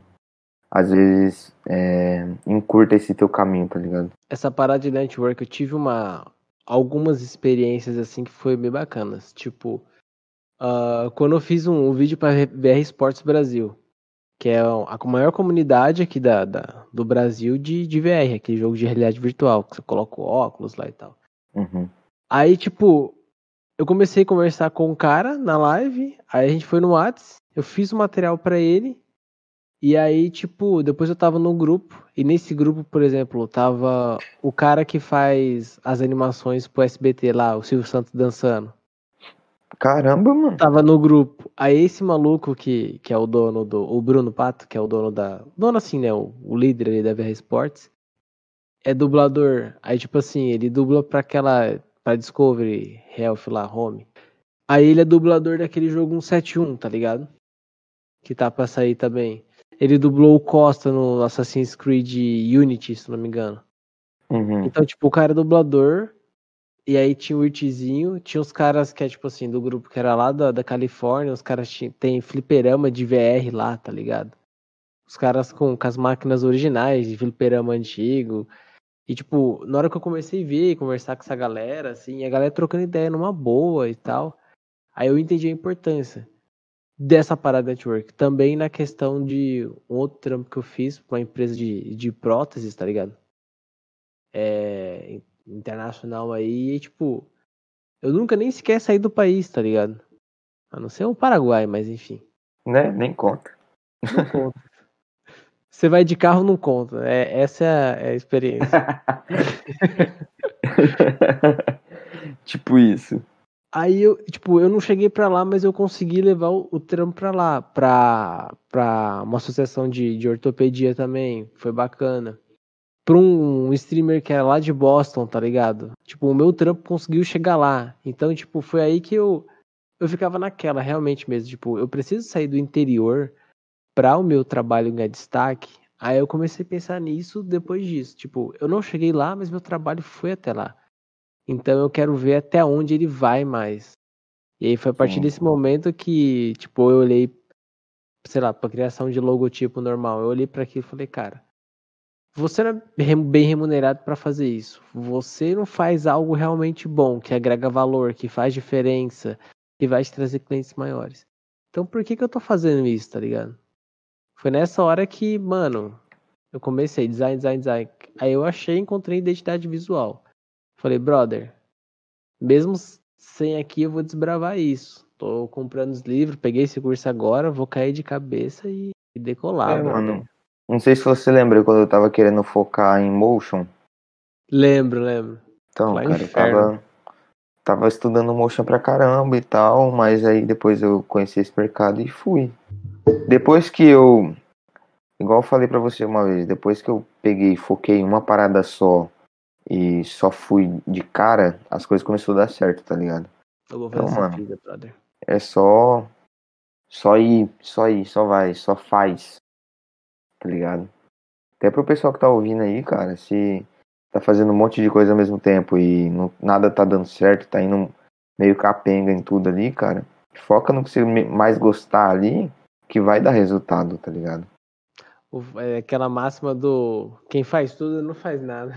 Às vezes. É, encurta esse teu caminho, tá ligado? Essa parada de network, eu tive uma. Algumas experiências assim que foi bem bacanas. Tipo, ah, quando eu fiz um, um vídeo para BR Esportes Brasil, que é a maior comunidade aqui da, da- do Brasil de, de VR, aquele jogo de realidade virtual, que você coloca o óculos lá e tal. Uhum. Aí, tipo, eu comecei a conversar com um cara na live, aí a gente foi no Whats, eu fiz o material pra ele, e aí, tipo, depois eu tava no grupo, e nesse grupo, por exemplo, tava o cara que faz as animações pro SBT lá, o Silvio Santos dançando. Caramba, mano. Tava no grupo. Aí esse maluco que, que é o dono do. O Bruno Pato, que é o dono da. Dono assim, né? O, o líder ali da VR Sports. É dublador. Aí, tipo assim, ele dubla pra aquela. Pra Discovery Health lá, Home. Aí ele é dublador daquele jogo 171, tá ligado? Que tá pra sair também. Ele dublou o Costa no Assassin's Creed Unity, se não me engano. Uhum. Então, tipo, o cara é dublador. E aí tinha o Irtizinho, tinha os caras que é, tipo assim, do grupo que era lá da, da Califórnia, os caras tinham, tem fliperama de VR lá, tá ligado? Os caras com, com as máquinas originais de fliperama antigo. E, tipo, na hora que eu comecei a ver e conversar com essa galera, assim, a galera trocando ideia numa boa e tal, aí eu entendi a importância dessa parada network. Também na questão de um outro trampo que eu fiz pra uma empresa de, de próteses, tá ligado? É, internacional aí, e, tipo, eu nunca nem sequer saí do país, tá ligado? A não ser o Paraguai, mas enfim. Né? Nem conta. Não conta. Você vai de carro, não conta. É, essa é a, é experiência. tipo isso. Aí eu, tipo, eu não cheguei pra lá, mas eu consegui levar o, o trampo pra lá, pra, pra uma associação de, de ortopedia também. Foi bacana. Pra um streamer que era lá de Boston, tá ligado? Tipo, o meu trampo conseguiu chegar lá. Então, tipo, foi aí que eu, eu ficava naquela, realmente mesmo. Tipo, eu preciso sair do interior pra o meu trabalho ganhar destaque. Aí eu comecei a pensar nisso depois disso. Tipo, eu não cheguei lá, mas meu trabalho foi até lá. Então eu quero ver até onde ele vai mais. E aí foi a partir Sim. desse momento que, tipo, eu olhei, sei lá, pra criação de logotipo normal. Eu olhei pra aquilo e falei, cara, você não é bem remunerado pra fazer isso. Você não faz algo realmente bom, que agrega valor, que faz diferença, que vai te trazer clientes maiores. Então por que que eu tô fazendo isso, tá ligado? Foi nessa hora que, mano, eu comecei design, design, design. Aí eu achei, encontrei identidade visual. Falei, brother, mesmo sem aqui eu vou desbravar isso. Tô comprando os livros, peguei esse curso agora, vou cair de cabeça e, e decolar, É, brother. mano. Não sei se você lembra quando eu tava querendo focar em motion. Lembro, lembro. Então, Lá cara, eu tava, tava estudando motion pra caramba e tal, mas aí depois eu conheci esse mercado e fui. Depois que eu, igual eu falei pra você uma vez, depois que eu peguei foquei em uma parada só e só fui de cara, as coisas começaram a dar certo, tá ligado? Eu vou fazer Então, mano. vida, brother. É só, só ir, só ir, só vai, só faz, tá ligado? Até pro pessoal que tá ouvindo aí, cara, se tá fazendo um monte de coisa ao mesmo tempo e não, nada tá dando certo, tá indo meio capenga em tudo ali, cara, foca no que você mais gostar ali, que vai dar resultado, tá ligado? O- É aquela máxima do quem faz tudo não faz nada.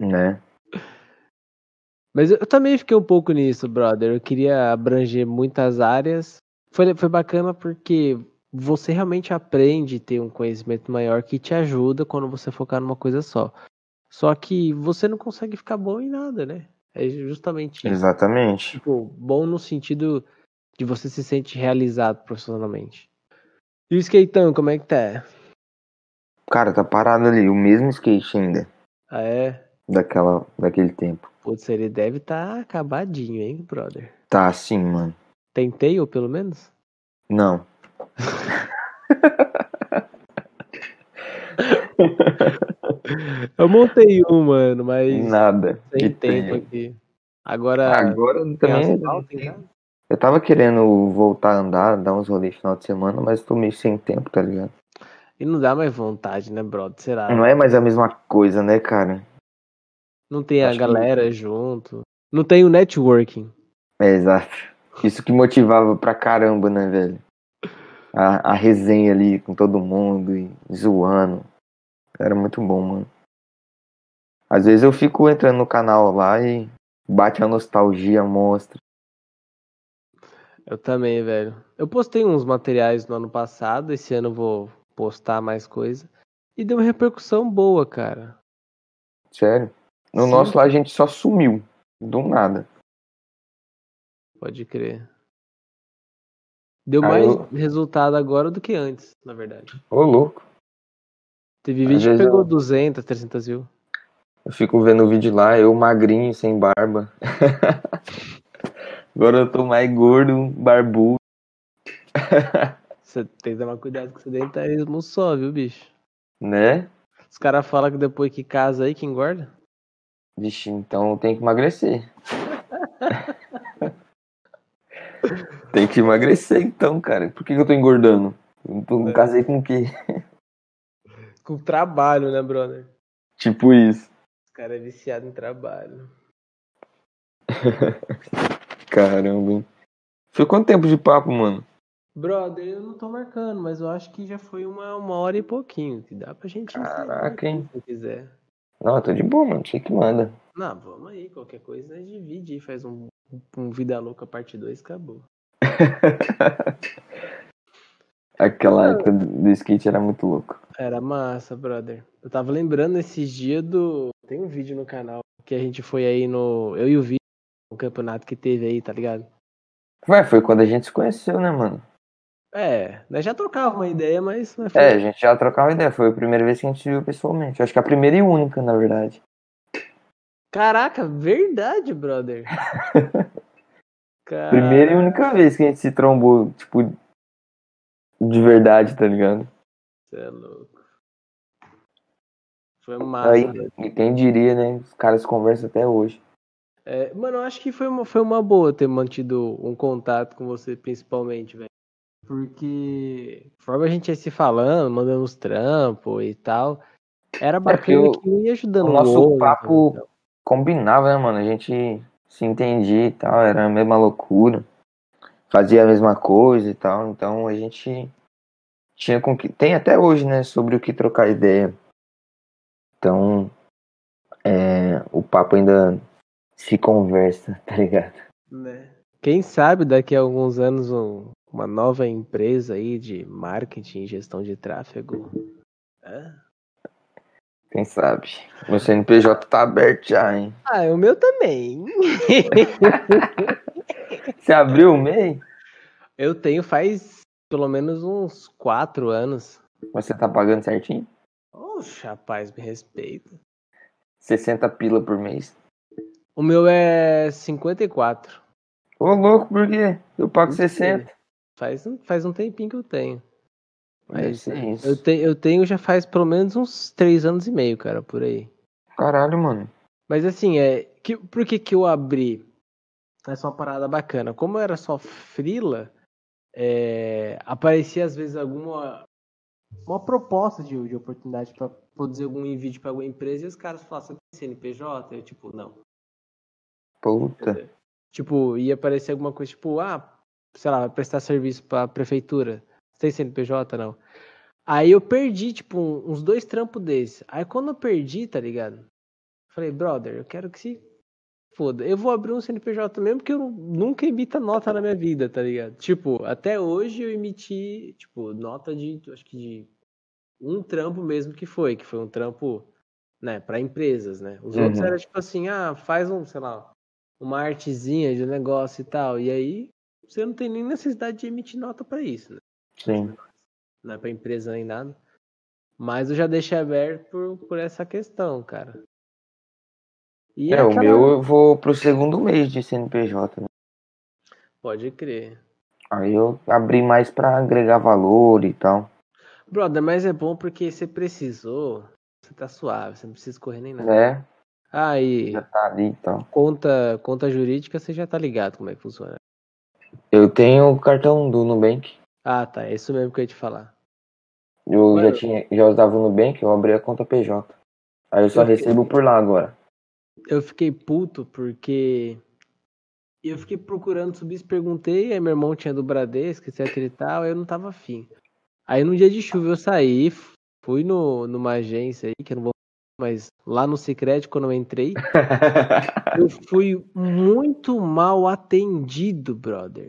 Né? Mas eu também fiquei um pouco nisso, brother. Eu queria abranger muitas áreas. Foi, foi bacana porque você realmente aprende a ter um conhecimento maior que te ajuda quando você focar numa coisa só. Só que você não consegue ficar bom em nada, né? É justamente isso. Exatamente. Tipo, bom no sentido de você se sente realizado profissionalmente. E o skateão, como é que tá? Cara, tá parado ali, o mesmo skate ainda, Ah, é? daquela, daquele tempo. Putz, ele deve estar acabadinho, hein, brother? Tá assim, mano. Tentei, ou pelo menos? Não. Eu montei um, mano, mas Nada. sem que tempo aqui. Agora, Agora também. asfalto casa? Eu tava querendo voltar a andar, dar uns rolês no final de semana, mas tô meio sem tempo, tá ligado? E não dá mais vontade, né, brother? Será? Não é mais a mesma coisa, né, cara? Não tem a Acho que- galera junto. Não tem o networking. É, exato. Isso que motivava pra caramba, né, velho? A, a resenha ali com todo mundo e zoando. Era muito bom, mano. Às vezes eu fico entrando no canal lá e bate a nostalgia monstra. Eu também, velho. Eu postei uns materiais no ano passado, esse ano eu vou postar mais coisa. E deu uma repercussão boa, cara. Sério. No Sim. nosso lá a gente só sumiu. Do nada. Pode crer. Deu Ah, mais eu- resultado agora do que antes, na verdade. Ô, louco. Teve vídeo que pegou eu- 200, 300 views. Eu fico vendo o vídeo lá, eu magrinho, sem barba. Agora eu tô mais gordo, barbudo. Você tem que tomar cuidado com o sedentarismo só, viu, bicho? Né? Os caras falam que depois que casa aí que engorda. Vixe, então tenho que emagrecer. tem que emagrecer então, cara. Por que, que eu tô engordando? Eu tô, É. casei com o quê? Com trabalho, né, brother? Tipo isso. Os caras é viciado em trabalho. Caramba? Foi quanto tempo de papo, mano? Brother, eu não tô marcando, mas eu acho que já foi uma, uma hora e pouquinho. Que dá pra gente Caraca, hein? se quiser. Não, eu tô de boa, mano. Você que manda. Não, vamos aí, qualquer coisa nós divide e faz um, um Vida Louca parte 2 acabou. Aquela época do skate era muito louco. Era massa, brother. Eu tava lembrando esses dias do. Tem um vídeo no canal que a gente foi aí no. Eu e o Vitor, no campeonato que teve aí, tá ligado? Ué, foi quando a gente se conheceu, né, mano? É, nós já trocava uma ideia, mas. mas foi- É, a gente já trocava ideia. Foi a primeira vez que a gente se viu pessoalmente. Acho que a primeira e única, na verdade. Caraca, verdade, brother. Cara, Primeira e única vez que a gente se trombou, tipo, de verdade, tá ligado? Cê é louco. Foi massa. Aí, e quem diria, né? Os caras conversam até hoje. É, mano, eu acho que foi uma, foi uma boa ter mantido um contato com você, principalmente, velho. Porque conforme a gente ia se falando, mandando os trampos e tal, era porque bacana o- que um ia ajudando o o nosso outro, papo- então. Combinava, né, mano? A gente se entendia e tal, era a mesma loucura. Fazia a mesma coisa e tal. Então a gente tinha com que. Tem até hoje, né? Sobre o que trocar ideia. Então, é, o papo ainda se conversa, tá ligado? Né? Quem sabe daqui a alguns anos um- uma nova empresa aí de marketing e gestão de tráfego. É? Quem sabe? Meu CNPJ tá aberto já, hein? Ah, o meu também. Você abriu o MEI? Eu tenho faz pelo menos uns quatro anos. Você tá pagando certinho? Oxe, rapaz, me respeita. 60 pila por mês? O meu é 54. Ô, louco, por quê? Eu pago 60. Faz, um- faz um tempinho que eu tenho. Mas ser isso. eu, te, eu tenho já faz pelo menos uns três anos e meio, cara, por aí. Caralho, mano. Mas assim, é. Que, por que, que eu abri? Essa é uma parada bacana. Como eu era só frila, é, aparecia às vezes alguma uma proposta de, de oportunidade para produzir algum vídeo para alguma empresa e os caras tem CNPJ? Eu, tipo, não. Puta. Tipo, ia aparecer alguma coisa, tipo, ah, sei lá, vai prestar serviço pra prefeitura. Tem CNPJ? Não. Aí eu perdi, tipo, uns dois trampos desses. Aí quando eu perdi, tá ligado? Falei, brother, eu quero que se foda. Eu vou abrir um CNPJ mesmo porque eu nu- nunca emita nota na minha vida, tá ligado? Tipo, até hoje eu emiti, tipo, nota de, acho que de um trampo mesmo que foi, que foi um trampo, né, pra empresas, né? Os outros Uhum. era tipo assim, ah, faz um, sei lá, uma artezinha de negócio e tal. E aí você não tem nem necessidade de emitir nota pra isso, né? Sim. Não é pra empresa nem nada. Mas eu já deixei aberto por, por essa questão, cara. E É, o aquela- meu eu vou pro segundo mês de CNPJ. Né? Pode crer. Aí eu abri mais pra agregar valor e tal. Brother, mas é bom porque você precisou, você tá suave, você não precisa correr nem nada. Né? Aí, Já tá ali e tal. conta, conta jurídica, você já tá ligado como é que funciona. Eu tenho o cartão do Nubank. Ah, tá. É isso mesmo que eu ia te falar. Eu Mano. já tinha, já usava o Nubank, eu abri a conta PJ. Aí eu só Eu fiquei- recebo por lá agora. Eu fiquei puto porque eu fiquei procurando subir perguntei, aí meu irmão tinha do Bradesco, etc e tal, aí eu não tava afim. Aí no dia de chuva eu saí, fui no, numa agência aí, que eu não vou mas lá no Sicredi quando eu entrei, eu fui muito mal atendido, brother.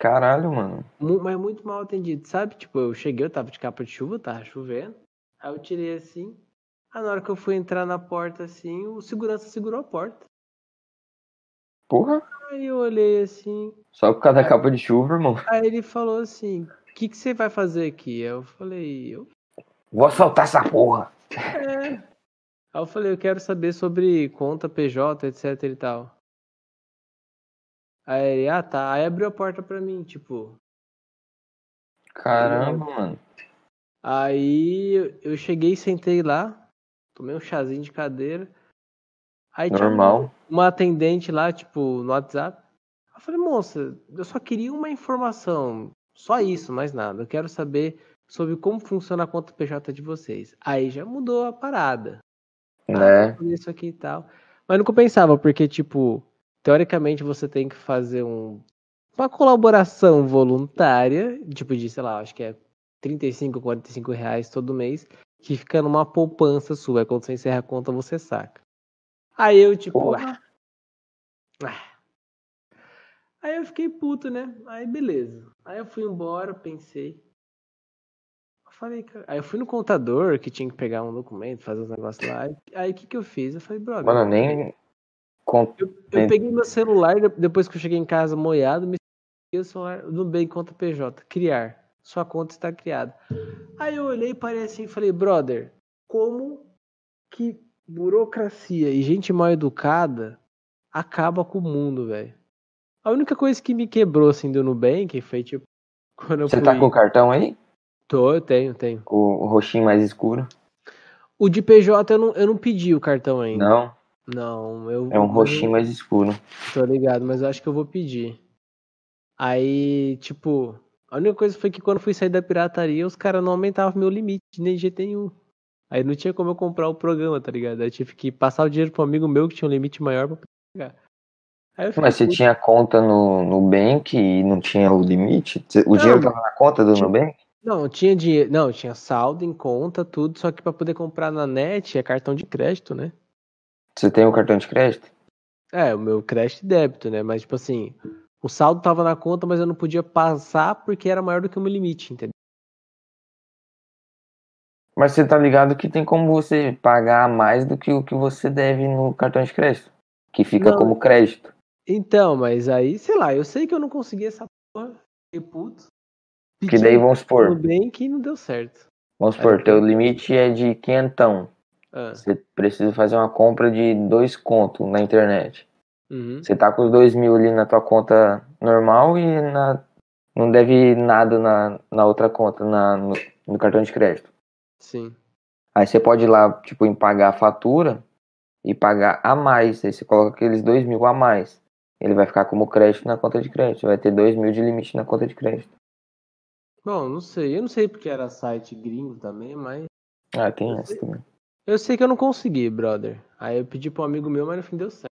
Caralho, mano. Mas muito mal atendido, sabe? Tipo, eu cheguei, eu tava de capa de chuva, tava chovendo. Aí eu tirei assim. Aí na hora que eu fui entrar na porta assim, o segurança segurou a porta. Porra. Aí eu olhei assim. Só por causa da capa de chuva, irmão. Aí ele falou assim: O que, que você vai fazer aqui? Eu falei: Eu. Vou assaltar essa porra. É. Aí eu falei: Eu quero saber sobre conta PJ, etc e tal. Aí ele: Ah, tá. Aí abriu a porta pra mim, tipo. Caramba, mano. Aí eu- cheguei, sentei lá, tomei um chazinho de cadeira. Aí tinha Normal. uma atendente lá, tipo, no WhatsApp. Eu falei, moça, eu só queria uma informação, só isso, mais nada. Eu quero saber sobre como funciona a conta PJ de vocês. Aí já mudou a parada. Ah, Né? fazer isso aqui e tal. Mas não compensava, porque, tipo, teoricamente você tem que fazer um, uma colaboração voluntária, tipo de, sei lá, acho que é 35, 45 reais todo mês, que fica numa poupança sua. Quando você encerra a conta, você saca. Aí eu, tipo, Porra. ah. Aí eu fiquei puto, né? Aí beleza. Aí eu fui embora, pensei. Eu falei, cara. Aí eu fui no contador que tinha que pegar um documento, fazer os negócios lá. Aí- Aí o que que eu fiz? Eu falei, brother. Mano, nem. Eu, eu peguei meu celular, de- depois que eu cheguei em casa moiado, me o celular no bem conta PJ, criar. Sua conta está criada. Aí eu olhei e parei assim e falei, brother, como que burocracia e gente mal educada acaba com o mundo, velho? A única coisa que me quebrou assim do Nubank foi tipo quando eu Você fui. tá com o cartão aí? Tô, eu tenho, tenho. O, o roxinho mais escuro? O de PJ eu não, eu não pedi o cartão ainda. Não. Não, eu É um roxinho mais escuro. Tô ligado, mas eu acho que eu vou pedir. Aí, tipo, a única coisa foi que quando fui sair da pirataria, os caras não aumentavam meu limite nem de jeito nenhum. Aí não tinha como eu comprar o programa, tá ligado? Aí eu tive que passar o dinheiro pro amigo meu que tinha um limite maior pra pegar. Mas você puto. tinha conta no Nubank e não tinha o limite? O Não. dinheiro tava na conta do Tinha- Nubank? Não, tinha dinheiro. Não, tinha saldo em conta, tudo, só que pra poder comprar na net é cartão de crédito, né? Você tem o cartão de crédito? É, o meu crédito e débito, né? Mas, tipo assim, o saldo tava na conta, mas eu não podia passar porque era maior do que o meu limite, entendeu? Mas você tá ligado que tem como você pagar mais do que o que você deve no cartão de crédito. Que fica Não. como crédito. Então, mas aí, sei lá, eu sei que eu não consegui essa porra, fiquei puto. Que daí vamos supor, Tudo bem que não deu certo. vamos supor, teu limite é de quinhentão. Ah, Você precisa fazer uma compra de dois contos na internet. uhum, Você tá com os dois mil ali na tua conta normal e na, não deve nada na, na outra conta, na, no, no cartão de crédito. sim. Aí você pode ir lá, tipo, em pagar a fatura e pagar a mais. Aí você coloca aqueles dois mil a mais. Ele vai ficar como crédito na conta de crédito. Vai ter dois mil de limite na conta de crédito. Bom, não sei. Eu não sei porque era site gringo também, mas. Ah, tem essa também. Eu sei que eu não consegui, brother. Aí eu pedi pra um amigo meu, mas no fim deu certo.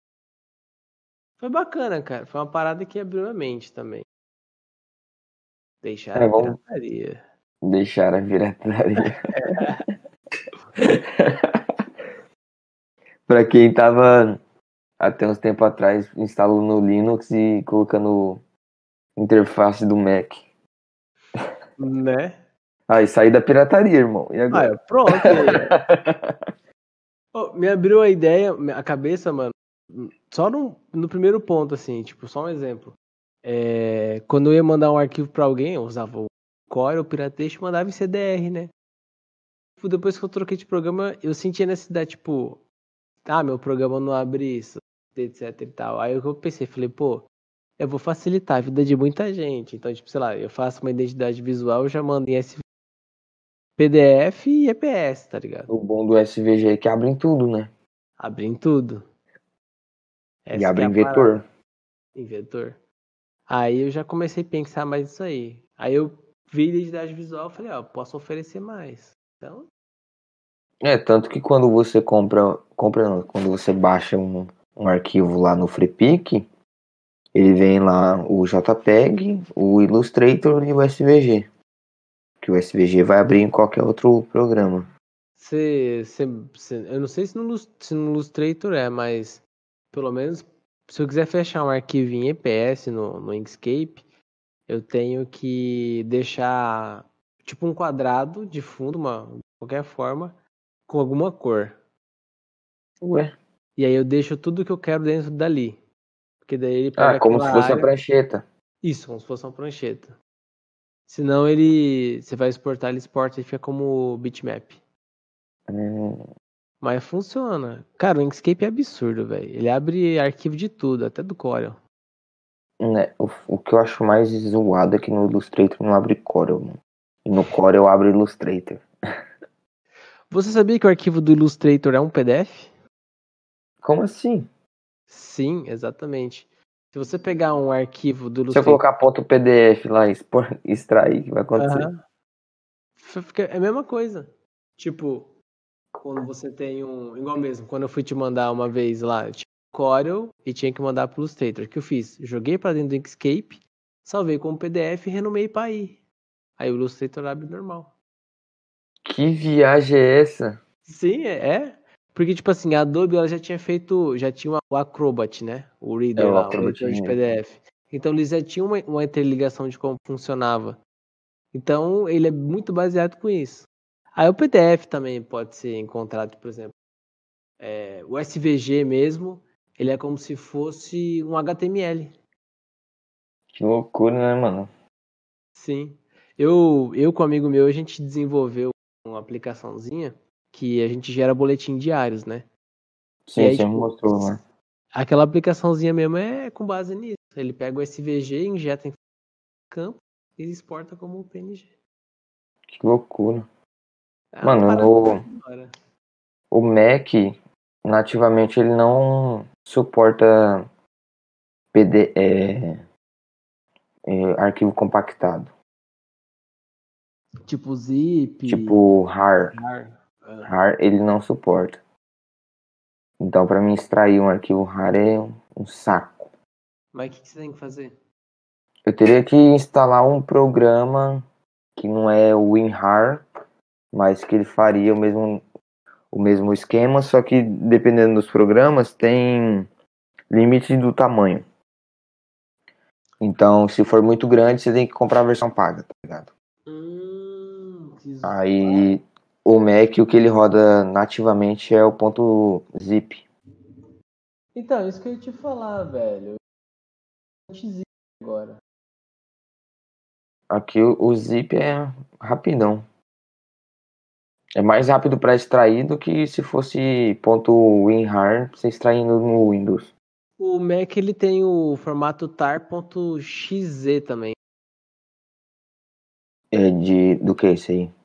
Foi bacana, cara. Foi uma parada que abriu a mente também. Deixar É, a vamos- pirataria. Deixar a pirataria. pra quem tava até uns tempo atrás instalando no Linux e colocando interface do Mac. Né? Aí saí da pirataria, irmão. E Ah, agora? é, pronto. Ô, me abriu a ideia, a cabeça, mano, só no, no primeiro ponto, assim, tipo, só um exemplo. É, quando eu ia mandar um arquivo pra alguém, eu usava o Core, o Piratex, mandava em CDR, né? Tipo, depois que eu troquei de programa, eu senti a necessidade, tipo, ah, meu programa não abre isso, etc e tal. Aí eu pensei, falei, pô, eu vou facilitar a vida de muita gente. Então, tipo, sei lá, eu faço uma identidade visual, eu já mando em SV PDF e EPS, tá ligado? O bom do SVG é que abre em tudo, né? Abre em tudo. Essa e abre é em vetor. parada. Em vetor. Aí eu já comecei a pensar mais nisso aí. Aí eu vi identidade visual e falei, ó, posso oferecer mais. Então. É, tanto que quando você compra. Compra não, quando você baixa um, um arquivo lá no FreePic, ele vem lá o JPEG, o Illustrator e o SVG. Que o SVG vai abrir em qualquer outro programa. Você, você, você, eu não sei se no, se no Illustrator é, mas pelo menos se eu quiser fechar um arquivo em EPS no, no Inkscape, eu tenho que deixar tipo um quadrado de fundo, uma, de qualquer forma, com alguma cor. Ué. E aí eu deixo tudo que eu quero dentro dali. Porque daí ele pega Ah, como se fosse área... uma prancheta. Isso, como se fosse uma prancheta. Senão ele. Você vai exportar, ele exporta e fica como bitmap. Hum. Mas funciona. Cara, o Inkscape é absurdo, velho. Ele abre arquivo de tudo, até do Corel. Né, o, o que eu acho mais zoado é que no Illustrator não abre Corel, mano. E no Corel abre Illustrator. Você sabia que o arquivo do Illustrator é um PDF? Como assim? Sim, exatamente. Se você pegar um arquivo do Illustrator... Se eu colocar ponto PDF lá e extrair, o que vai acontecer? Uhum. É a mesma coisa. Tipo, quando você tem um. Igual mesmo, quando eu fui te mandar uma vez lá, tinha Corel e tinha que mandar pro Illustrator. O que eu fiz? Joguei para dentro do Inkscape, salvei como PDF e renomei para aí. Aí o Illustrator abre normal. Que viagem é essa? Sim, é. É. Porque, tipo assim, a Adobe ela já tinha feito. Já tinha o Acrobat, né? O Reader é, lá, o, de PDF. Então eles já tinham uma, uma interligação de como funcionava. Então ele é muito baseado com isso. Aí o PDF também pode ser encontrado, por exemplo. É, o SVG mesmo, ele é como se fosse um HTML. Que loucura, né, mano? Sim. Eu, eu com um amigo meu, a gente desenvolveu uma aplicaçãozinha que a gente gera boletim diários, né? Sim, aí, você tipo, mostrou, né? Aquela aplicaçãozinha mesmo é com base nisso. Ele pega o SVG, injeta em campo e exporta como PNG. Que loucura. Ah, Mano, no, o Mac, nativamente, ele não suporta PD, é, é, arquivo compactado. Tipo zip. Tipo RAR. RAR. RAR ele não suporta. Então, para mim extrair um arquivo RAR é um saco. Mas o que, que você tem que fazer? Eu teria que instalar um programa que não é o WinRAR, mas que ele faria o mesmo, o mesmo esquema, só que dependendo dos programas tem limite do tamanho. Então, se for muito grande, você tem que comprar a versão paga, tá ligado? Hum, Aí o Mac, o que ele roda nativamente é o ponto zip. Então, isso que eu ia te falar, velho. Zip agora. Aqui o, zip é rapidão. É mais rápido para extrair do que se fosse ponto .winrar você extraindo no Windows. O Mac ele tem o formato tar.xz também. É de do que esse aí?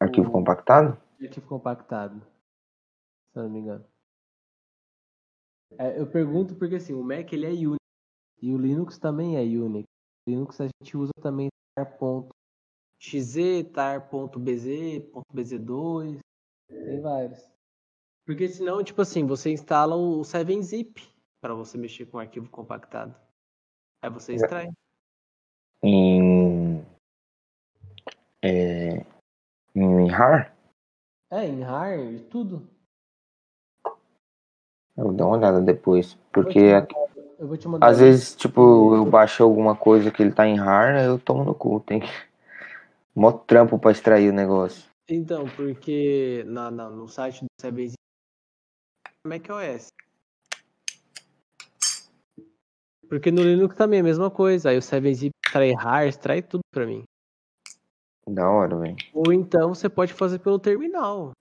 Arquivo o... compactado? Arquivo compactado. Se eu não me engano. É, eu pergunto porque assim, o Mac ele é Unix e o Linux também é Unix. O Linux a gente usa também tar.xz XZ, tar.bz, .bz2, tem vários. Porque senão, tipo assim, você instala o 7-zip para você mexer com o arquivo compactado. Aí você extrai. Em. É, em RAR? É, em RAR, tudo. Eu vou dar uma olhada depois. Porque às vezes, tipo, eu baixo alguma coisa que ele tá em RAR, eu tomo no cu. Tem que Mó trampo pra extrair o negócio. Então, porque na, na no site do CBZ macOS. Porque no Linux também é a mesma coisa. Aí o 7-zip extrai RAR, extrai tudo pra mim. Da hora, velho. Ou então você pode fazer pelo terminal.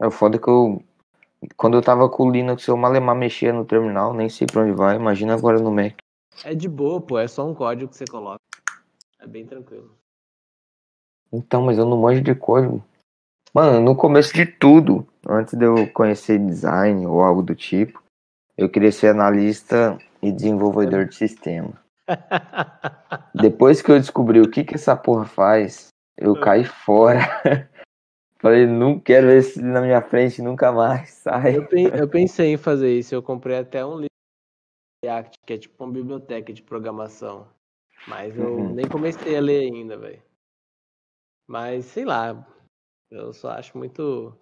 É o foda que eu. Quando eu tava com o Linux, eu malemar mexia no terminal, nem sei pra onde vai. Imagina agora no Mac. É de boa, pô. É só um código que você coloca. É bem tranquilo. Então, mas eu não manjo de código. Mano, no começo de tudo, antes de eu conhecer design ou algo do tipo, Eu queria ser analista e desenvolvedor de sistema. Depois que eu descobri o que que essa porra faz, eu caí fora. Falei, não quero ver isso na minha frente nunca mais. Sai. Eu, eu pensei em fazer isso. Eu comprei até um livro de React, que é tipo uma biblioteca de programação. Mas eu Uhum. nem comecei a ler ainda, velho. Mas sei lá. Eu só acho muito.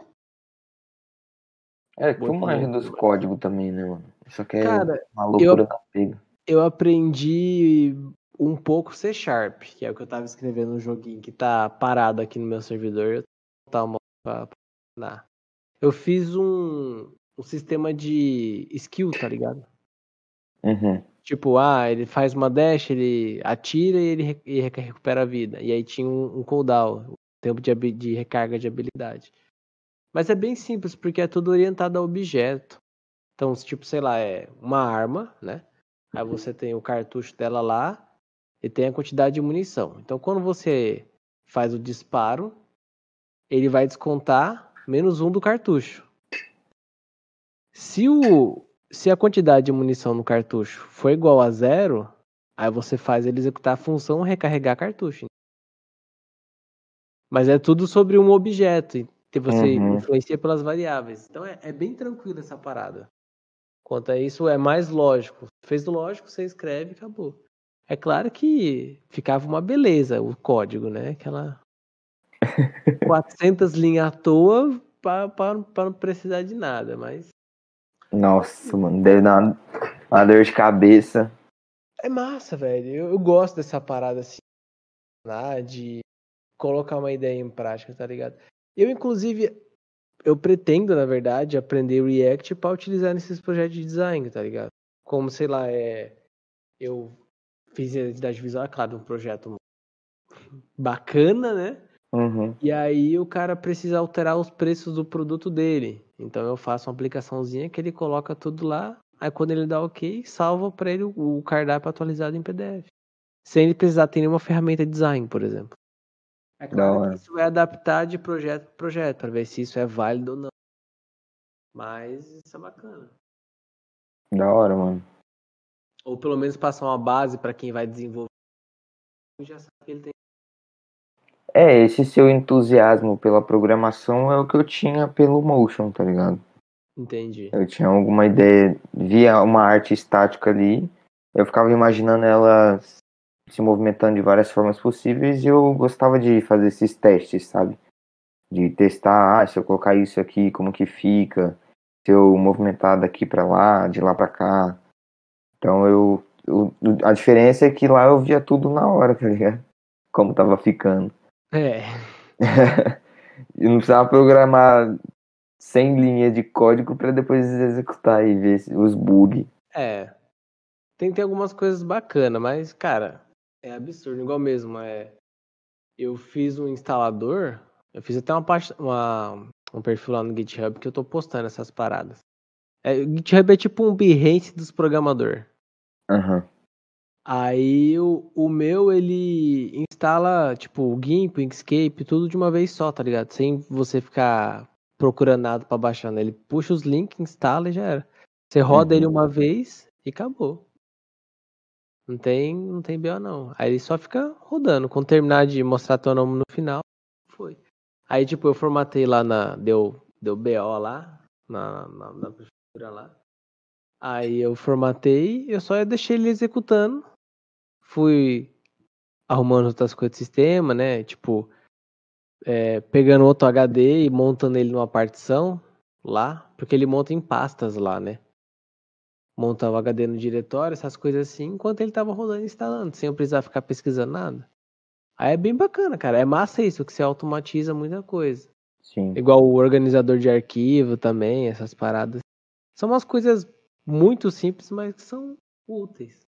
É, manja bom. dos códigos também, né, mano? Isso aqui é Cara, uma loucura da pega. Eu aprendi um pouco C Sharp, que é o que eu tava escrevendo no joguinho que tá parado aqui no meu servidor. Eu botar uma pra ensinar. Eu fiz um, um sistema de skill, tá ligado? Uhum. Tipo, ah, ele faz uma dash, ele atira e ele e reca- recupera a vida. E aí tinha um, um cooldown, um tempo de, de recarga de habilidade. Mas é bem simples, porque é tudo orientado a objeto. Então, se, tipo, sei lá, é uma arma, né? Aí você tem o cartucho dela lá e tem a quantidade de munição. Então, quando você faz o disparo, ele vai descontar menos um do cartucho. Se, o, se a quantidade de munição no cartucho for igual a zero, aí você faz ele executar a função recarregar cartucho. Mas é tudo sobre um objeto. Que você Uhum. influencia pelas variáveis. Então é, é bem tranquilo essa parada. Quanto a isso, é mais lógico. Fez lógico, você escreve e acabou. É claro que ficava uma beleza o código, né? Aquela 400 linhas à toa para não precisar de nada, mas Nossa, mano, deve dar uma, uma dor de cabeça. é massa, velho. Eu, eu gosto dessa parada assim, de colocar uma ideia em prática, tá ligado? Eu, inclusive, eu pretendo, na verdade, aprender React para utilizar nesses projetos de design, tá ligado? Como, sei lá, é. Eu fiz identidade visual, é claro, um projeto bacana, né? Uhum. E aí o cara precisa alterar os preços do produto dele. Então eu faço uma aplicaçãozinha que ele coloca tudo lá. Aí quando ele dá OK, salva para ele o o cardápio atualizado em PDF. Sem ele precisar ter nenhuma ferramenta de design, por exemplo. É claro hora. que isso vai adaptar de projeto para projeto, para ver se isso é válido ou não. Mas isso é bacana. Da hora, mano. Ou pelo menos passar uma base para quem vai desenvolver. Já sabe que ele tem. É, esse seu entusiasmo pela programação é o que eu tinha pelo motion, tá ligado? Entendi. Eu tinha alguma ideia, via uma arte estática ali, eu ficava imaginando ela se movimentando de várias formas possíveis e eu gostava de fazer esses testes, sabe? De testar, ah, se eu colocar isso aqui, como que fica, se eu movimentar daqui pra lá, de lá pra cá. Então eu, eu- a diferença é que lá eu via tudo na hora, tá ligado? Como tava ficando. É. e não precisava programar 100 linhas de código pra depois executar e ver os bugs. É. Tem, tem algumas coisas bacanas, mas, cara, é absurdo. Igual mesmo, é. Eu fiz um instalador. Eu fiz até uma, uma um perfil lá no GitHub que eu tô postando essas paradas. É, o GitHub é tipo um Behance dos programadores. Aham. Aí o, o meu, ele instala, tipo, o GIMP, o Inkscape, tudo de uma vez só, tá ligado? Sem você ficar procurando nada pra baixar, né? Ele puxa os links, instala e já era. Você roda Uhum. ele uma vez e acabou. Não tem, não tem BO não. Aí ele só fica rodando. Quando terminar de mostrar teu nome no final, foi. Aí, tipo, eu formatei lá na. Deu, deu BO lá, na, na, na prefeitura lá. Aí eu formatei, eu só deixei ele executando. Fui arrumando outras coisas do sistema, né? Tipo, é, pegando outro HD e montando ele numa partição lá, porque ele monta em pastas lá, né? Monta o HD no diretório, essas coisas assim, enquanto ele tava rodando e instalando, sem eu precisar ficar pesquisando nada. Aí é bem bacana, cara. É massa isso, que você automatiza muita coisa. Sim. Igual o organizador de arquivo também, essas paradas. São umas coisas muito simples, mas que são úteis.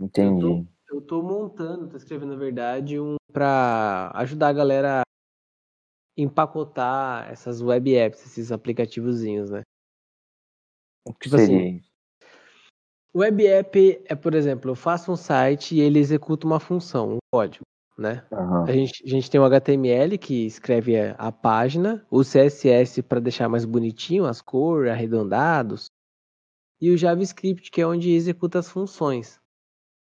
Entendi. Eu tô montando, tô escrevendo na verdade, um pra ajudar a galera a empacotar essas web apps, esses aplicativozinhos, né? O que Tipo assim, seria isso? Web app é, por exemplo, eu faço um site e ele executa uma função, um código, né? Aham. A gente, a gente tem o HTML que escreve a, a página, o CSS para deixar mais bonitinho as cores, arredondados, e o JavaScript, que é onde executa as funções.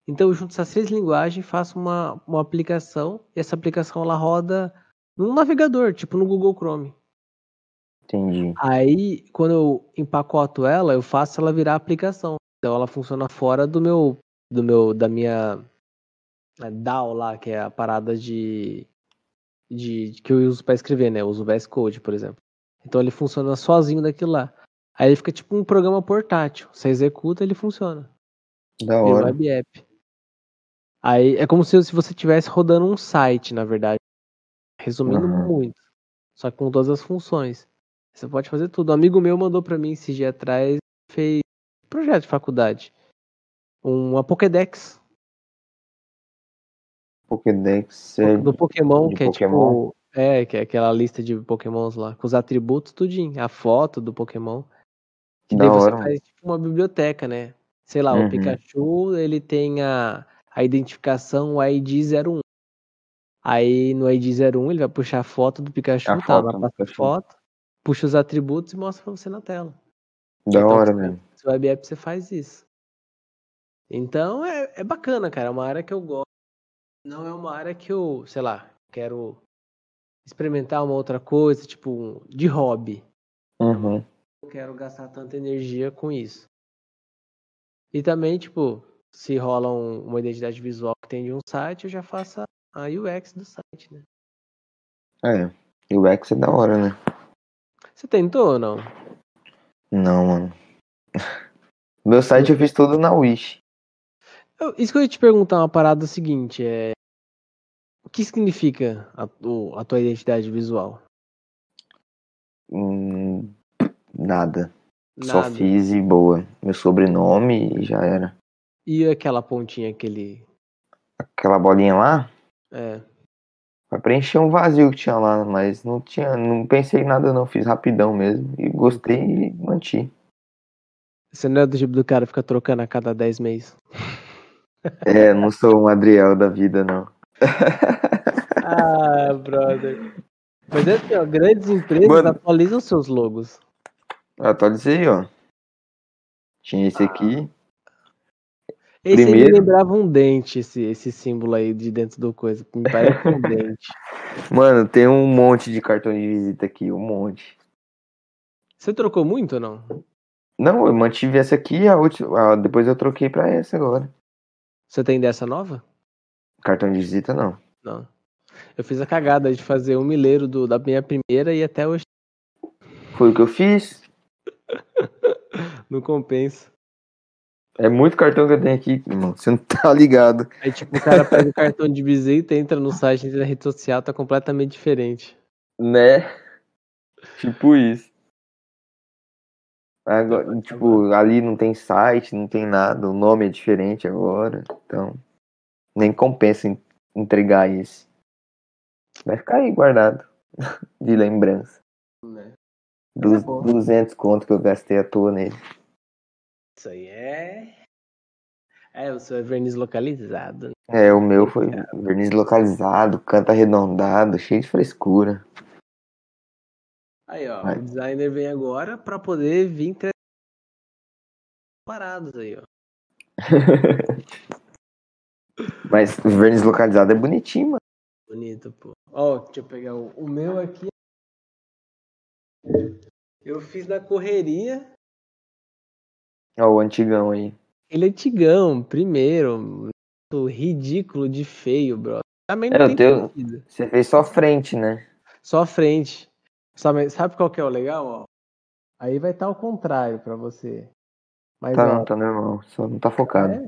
Então eu junto essas três linguagens faço uma, uma aplicação, e essa aplicação ela roda num navegador, tipo no Google Chrome. Entendi. Aí, quando eu empacoto ela, eu faço ela virar aplicação. Então ela funciona fora do meu, do meu, da minha é, DAO lá, que é a parada de, de que eu uso para escrever, né? Eu uso o VS Code, por exemplo. Então ele funciona sozinho daquilo lá. Aí ele fica tipo um programa portátil. Você executa, ele funciona. Da hora. Web app. Aí é como se, se você estivesse rodando um site, na verdade. Resumindo Uhum. muito. Só que com todas as funções. Você pode fazer tudo. Um amigo meu mandou para mim esse dia atrás, fez projeto de faculdade. Uma Pokédex Pokédex é do Pokémon, que é Pokémon? tipo. É, que é aquela lista de Pokémons lá, com os atributos, tudinho. A foto do Pokémon. Que Da daí você faz tipo uma biblioteca, né? Sei lá, Uhum. o Pikachu, ele tem a, a identificação o ID 01. Aí no ID 01 ele vai puxar a foto do Pikachu, A tá? foto Lá do passa a foto, puxa os atributos e mostra pra você na tela. Da Então, hora, você- velho. No web app você faz isso. Então é, é bacana, cara. É uma área que eu gosto. Não é uma área que eu, sei lá, quero experimentar uma outra coisa, tipo, de hobby. Uhum. Não quero gastar tanta energia com isso. E também, tipo, se rola um- uma identidade visual que tem de um site, eu já faço a, UX do site, né? É. E o X é da hora, né? Você tentou ou não? Não, mano. Meu site eu fiz tudo na Wish. Eu- isso que eu ia te perguntar uma parada seguinte, é o que significa a, a tua identidade visual? Hum, nada. Só Nada. fiz e boa. Meu sobrenome e já era. E aquela pontinha, aquele. Aquela bolinha lá, É. pra preencher um vazio que tinha lá, mas não tinha, não pensei em nada não, fiz rapidão mesmo. E gostei e manti. Você não é do tipo do cara que fica trocando a cada 10 meses. É, não sou um Adriel da vida, não. Ah, brother. Mas é assim, ó, grandes empresas Mano. atualizam seus logos. Atualizei, ó. Tinha esse aqui. Esse me Primeiro- lembrava um dente, esse, esse símbolo aí de dentro do coisa. Me parece um dente. Mano, tem um monte de cartão de visita aqui, um monte. Você trocou muito ou não? Não, eu mantive essa aqui e a última. depois eu troquei pra essa agora. Você tem dessa nova? Cartão de visita não. Não. Eu fiz a cagada de fazer um milheiro do, da minha primeira e até hoje Foi o que eu fiz. não compensa. É muito cartão que eu tenho aqui, irmão. Você não tá ligado. Aí, tipo, o cara pega o cartão de visita, entra no site, entra na rede social, tá completamente diferente. Né? Tipo isso. Agora, tipo, ali não tem site, não tem nada, o nome é diferente agora, então nem compensa en- entregar esse. Vai ficar aí guardado de lembrança. Né? Dos bom. 200 conto que eu gastei à toa nele. Isso aí é. É, o seu é verniz localizado. né? É, o meu foi verniz localizado, canto arredondado, cheio de frescura. Aí, ó, Vai. o designer vem agora pra poder vir tra- parados aí, ó. Mas o verniz localizado é bonitinho, mano. Bonito, pô. Ó, deixa eu pegar o, o meu aqui. Eu fiz na correria. Ó, o antigão aí. Ele é antigão, primeiro. Ridículo de feio, bro. Também não É, tem teu- sentido. Você fez só frente, né? Só a frente. Sabe, sabe qual que é o legal, ó? Aí vai estar ao contrário pra você. Mas, Tá, ó, não, tá normal. Só não tá focado. É?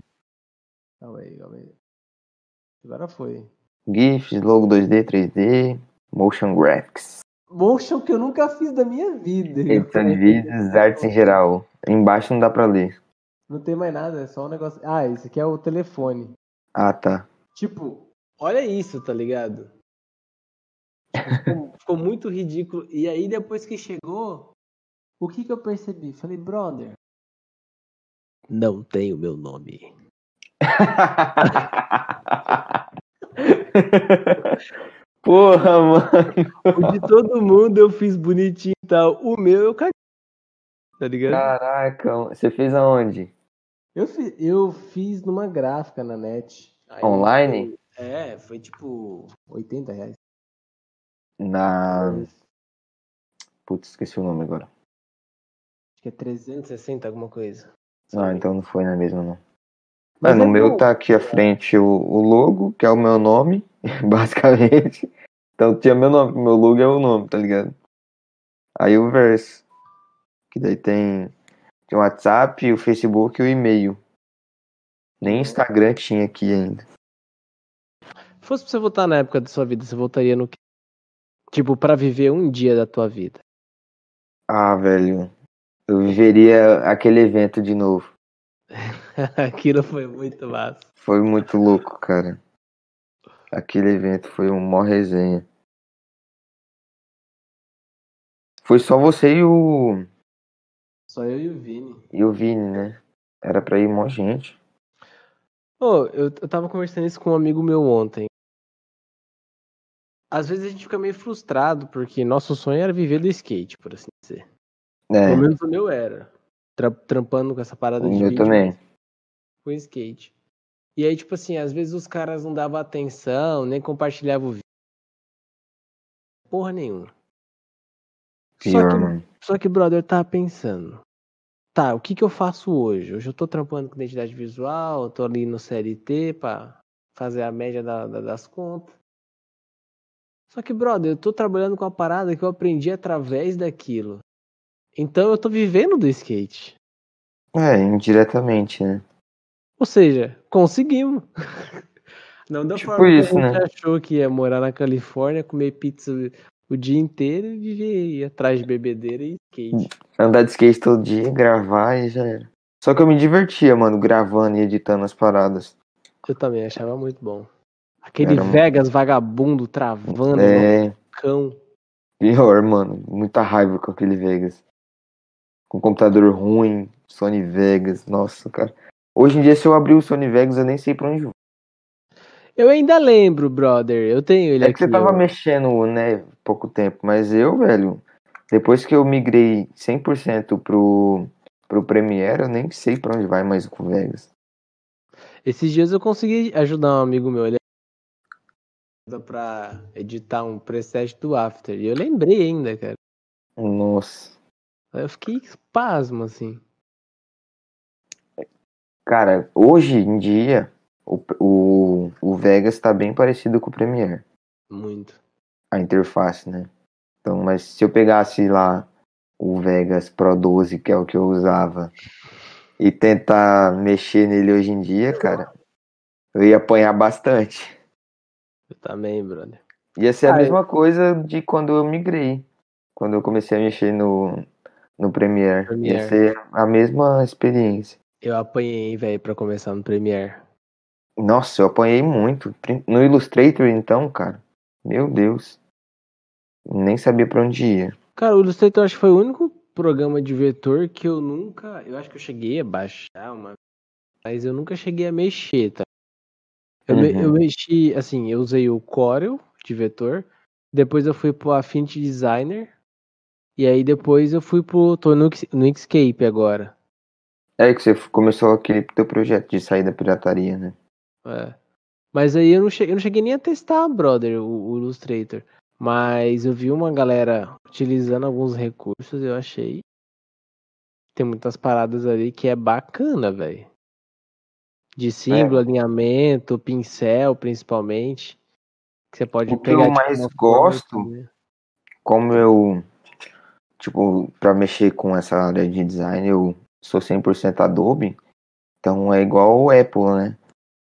Calma aí, calma aí. Agora foi. GIFs, logo 2D, 3D, motion graphics, Motion que eu nunca fiz da minha vida. edição de vídeos, artes em geral. Embaixo não dá pra ler. Não tem mais nada, é só um negócio. Ah, esse aqui é o telefone. Ah, tá. Tipo, olha isso, tá ligado? Ficou, ficou muito ridículo. E aí, depois que chegou, o que que eu percebi? Falei, brother. Não tem o meu nome. Porra, mano. O de todo mundo eu fiz bonitinho e tal. O meu eu caguei. Tá ligado? Caraca, você fez aonde? Eu, fi, eu fiz numa gráfica na net. Aí Online? foi- é, foi tipo 80 reais. Na. Acho Putz, esqueci o nome agora. que é 360, alguma coisa. Ah, então não foi na mesma, não. Mas Mano, é o meu bom. tá aqui à frente o, o logo, que é o meu nome, basicamente. Então tinha meu nome, meu logo é o nome, tá ligado? Aí o verso. Que daí tem, tem o WhatsApp, o Facebook e o e-mail. Nem Instagram tinha aqui ainda. Se fosse pra você voltar na época da sua vida, você voltaria no? Tipo, pra viver um dia da tua vida. Ah, velho. Eu viveria aquele evento de novo. Aquilo foi muito massa. Foi muito louco, cara. Aquele evento foi uma resenha. Foi só você e o, Só eu e o Vini. e o Vini, né? Era pra ir mó gente. Ô, eu, eu tava conversando isso com um amigo meu ontem. Às vezes a gente fica meio frustrado, porque nosso sonho era viver do skate, por assim dizer. É, Pelo menos o meu era. Tra- trampando com essa parada o de meu vídeo também. com skate. E aí, tipo assim, às vezes os caras não davam atenção, nem compartilhavam o vídeo. Porra nenhuma. Só Pior, que, mano. só que, brother, eu tava pensando. Tá, o que que eu faço hoje? Hoje eu tô trampando com identidade visual, eu tô ali no CLT pra fazer a média da- da- das contas. Só que, brother, eu tô trabalhando com a parada que eu aprendi através daquilo. Então eu tô vivendo do skate. É, indiretamente, né? Ou seja, conseguimos. Não da Tipo forma isso, que a gente né? achou que ia morar na Califórnia, comer pizza o dia inteiro e viver atrás de bebedeira e skate. Andar de skate todo dia, gravar e já era. Só que eu me divertia, mano, gravando e editando as paradas. Eu também achava muito bom. Aquele Era Vegas vagabundo travando É, no cão. pior, mano. Muita raiva com aquele Vegas. Com computador ruim, Sony Vegas, nossa, cara. Hoje em dia, se eu abrir o Sony Vegas, eu nem sei pra onde vou. Eu ainda lembro, brother. Eu tenho ele É que aqui. você tava ó. mexendo, né, pouco tempo, mas eu, velho, depois que eu migrei 100% pro, pro Premiere, eu nem sei pra onde vai mais com o Vegas. Esses dias eu consegui ajudar um amigo meu. Ele ajuda pra editar um preset do After. E eu lembrei ainda, cara. Nossa. Eu fiquei pasmo, assim. Cara, hoje em dia, o, o, o Vegas tá bem parecido com o Premiere, Muito. a interface, né? Então, mas se eu pegasse lá o Vegas Pro 12, que é o que eu usava, e tentar mexer nele hoje em dia, cara, eu ia apanhar bastante. Eu também, brother. Ia ser a Ah, mesma coisa de quando eu migrei. Quando eu comecei a mexer no, no Premiere. Premiere. Ia ser a mesma experiência. Eu apanhei, velho, pra começar no Premiere. Nossa, eu apanhei muito. No Illustrator, então, cara. Meu Deus. Nem sabia pra onde ia. Cara, o Illustrator acho que foi o único programa de vetor que eu nunca. Eu acho que eu cheguei a baixar uma. Mas eu nunca cheguei a mexer, tá? Eu, me- Uhum. eu mexi, assim, eu usei o Corel de vetor. Depois eu fui pro Affinity Designer. E aí depois eu fui pro. tô no, no Inkscape agora. É que você começou aquele teu projeto de sair da pirataria, né? É. Mas aí eu não, cheguei, eu não cheguei nem a testar, brother, o, o Illustrator. Mas eu vi uma galera utilizando alguns recursos, eu achei. Tem muitas paradas ali que é bacana, velho. De símbolo, alinhamento, pincel, principalmente. Que você pode O que pegar eu tipo, mais uma forma gosto? Como eu, tipo, pra mexer com essa área de design, eu sou 100% Adobe. Então é igual o Apple, né?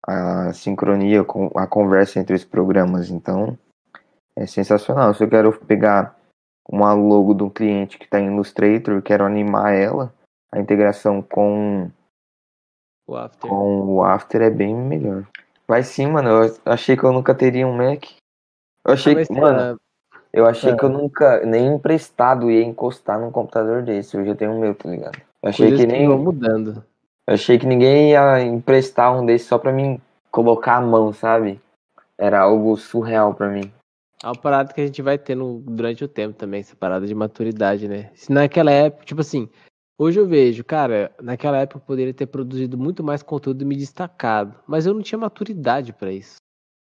A sincronia, com a conversa entre os programas. Então é sensacional. Se eu quero pegar uma logo de um cliente que está em Illustrator e quero animar ela, a integração com, O After. com o After é bem melhor. Mas sim, mano, eu achei que eu nunca teria um Mac. Eu achei Ah, que, mano, ah, eu achei É. que eu nunca, nem emprestado, ia encostar num computador desse. Hoje eu tenho o meu, tá ligado? Eu achei coisas que que nem. vão mudando. Eu achei que ninguém ia emprestar um desse só pra mim colocar a mão, sabe? Era algo surreal pra mim. É uma parada que a gente vai tendo durante o tempo também, essa parada de maturidade, né? Se naquela época, tipo assim, Hoje eu vejo, cara, naquela época eu poderia ter produzido muito mais conteúdo e me destacado, mas eu não tinha maturidade para isso.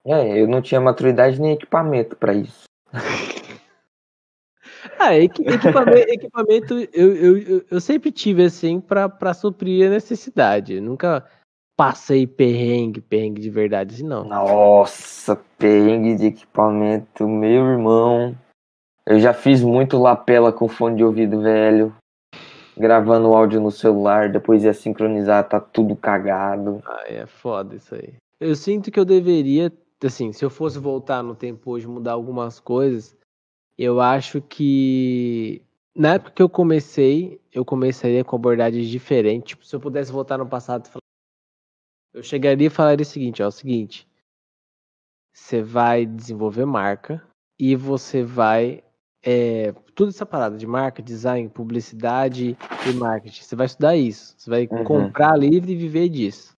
É, eu não tinha maturidade nem equipamento para isso. ah, equipamento, equipamento eu, eu, eu, sempre tive assim para suprir a necessidade. Nunca passei perrengue, perrengue de verdade, assim, não. Nossa, perrengue de equipamento, meu irmão. Eu já fiz muito lapela com fone de ouvido velho, gravando áudio no celular, depois ia sincronizar, tá tudo cagado. Ah, é foda isso aí. Eu sinto que eu deveria, assim, se eu fosse voltar no tempo hoje, mudar algumas coisas, eu acho que na época que eu comecei, eu começaria com abordagens diferentes. Tipo, se eu pudesse voltar no passado, eu chegaria e falaria o seguinte, ó, o seguinte, você vai desenvolver marca e você vai é, tudo essa parada de marca, design, publicidade e marketing. Você vai estudar isso. Você vai uhum. comprar livre e viver disso.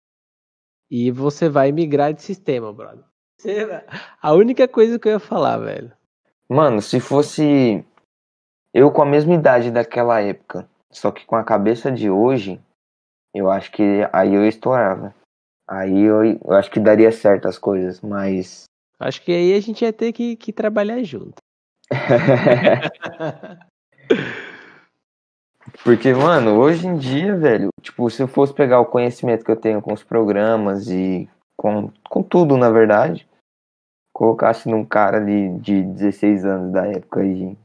E você vai migrar de sistema, brother. A única coisa que eu ia falar, velho. Mano, se fosse eu com a mesma idade daquela época, só que com a cabeça de hoje, eu acho que aí eu estourava. Aí eu, eu acho que daria certo as coisas, mas. Acho que aí a gente ia ter que, que trabalhar junto. Porque, mano, hoje em dia, velho, tipo, se eu fosse pegar o conhecimento que eu tenho com os programas e com, com tudo, na verdade, colocasse num cara de, de 16 anos da época aí,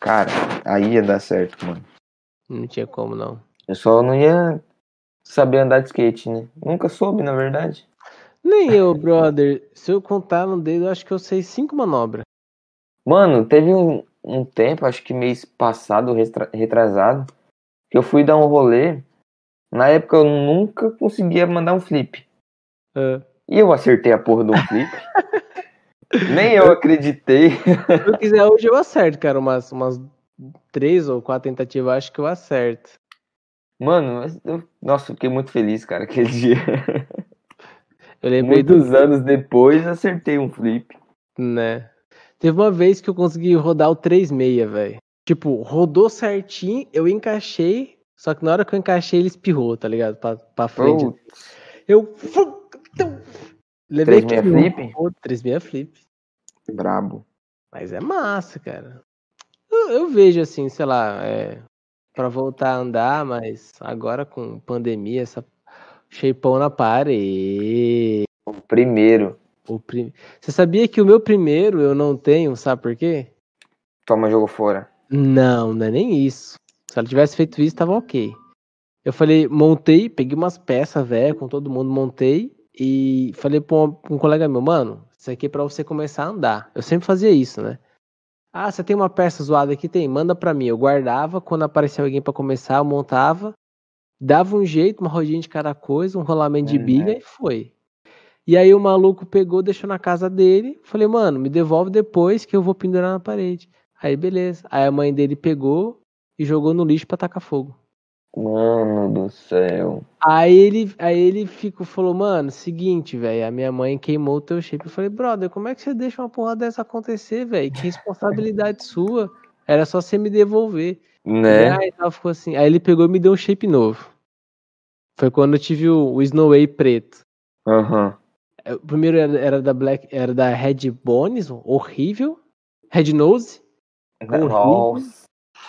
cara, aí ia dar certo, mano. Não tinha como, não. Eu só não ia saber andar de skate, né? Nunca soube, na verdade. Nem eu, brother. Se eu contar no dedo, eu acho que eu sei cinco manobras. Mano, teve um, um tempo, acho que mês passado, retrasado, que eu fui dar um rolê. Na época eu nunca conseguia mandar um flip. É. E eu acertei a porra do flip. Nem eu acreditei. Se eu quiser hoje eu acerto, cara. Umas, umas três ou quatro tentativas, acho que eu acerto. Mano, eu, nossa, eu fiquei muito feliz, cara, aquele dia. Eu lembrei Muitos do... anos depois acertei um flip. Né? Teve uma vez que eu consegui rodar o 3.6, velho. Tipo, rodou certinho, eu encaixei, só que na hora que eu encaixei ele espirrou, tá ligado? Pra, pra frente. Oh. Eu. Levei 3.6 flip? 3.6 flip. Brabo. Mas é massa, cara. Eu, eu vejo assim, sei lá, é, para voltar a andar, mas agora com pandemia, essa shapeão na parede. O primeiro. O prim... Você sabia que o meu primeiro eu não tenho, sabe por quê? Toma jogo fora. Não, não é nem isso. Se ela tivesse feito isso, tava ok. Eu falei, montei, peguei umas peças, velho, com todo mundo, montei e falei pra um, pra um, colega meu, mano, isso aqui é pra você começar a andar. Eu sempre fazia isso, né? Ah, você tem uma peça zoada aqui? Tem, manda pra mim. Eu guardava, quando aparecia alguém para começar, eu montava, dava um jeito, uma rodinha de cada coisa, um rolamento de biga e foi. E aí o maluco pegou, deixou na casa dele. Falei, mano, me devolve depois que eu vou pendurar na parede. Aí beleza. Aí a mãe dele pegou e jogou no lixo pra tacar fogo. Mano do céu. Aí ele, aí ele ficou, falou, mano, seguinte, velho, a minha mãe queimou o teu shape. Eu falei, brother, como é que você deixa uma porra dessa acontecer, velho? Que responsabilidade sua. Era só você me devolver. Né? Aí, aí, ficou assim. aí ele pegou e me deu um shape novo. Foi quando eu tive o, o Snowway preto. Aham. Uhum. O primeiro era, era, da Black, era da Red Bones, horrível. Red Nose. Horrível.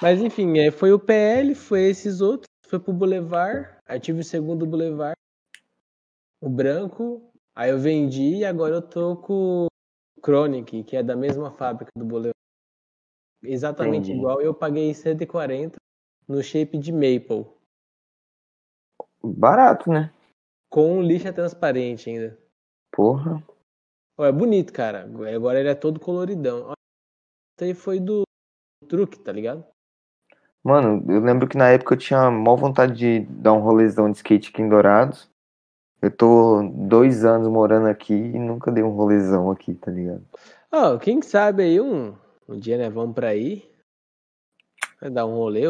Mas enfim, foi o PL, foi esses outros, foi pro Boulevard. Aí tive o segundo Boulevard, o branco. Aí eu vendi e agora eu tô com o Chronic, que é da mesma fábrica do Boulevard. Exatamente Entendi. igual. Eu paguei 140 no shape de Maple. Barato, né? Com lixa transparente ainda. Porra. é bonito, cara. Agora ele é todo coloridão. Isso aí foi do truque, tá ligado? Mano, eu lembro que na época eu tinha maior vontade de dar um rolezão de skate aqui em Dourados. Eu tô dois anos morando aqui e nunca dei um rolezão aqui, tá ligado? Oh, quem sabe aí um, um dia, né, vamos pra aí. Vai dar um rolê,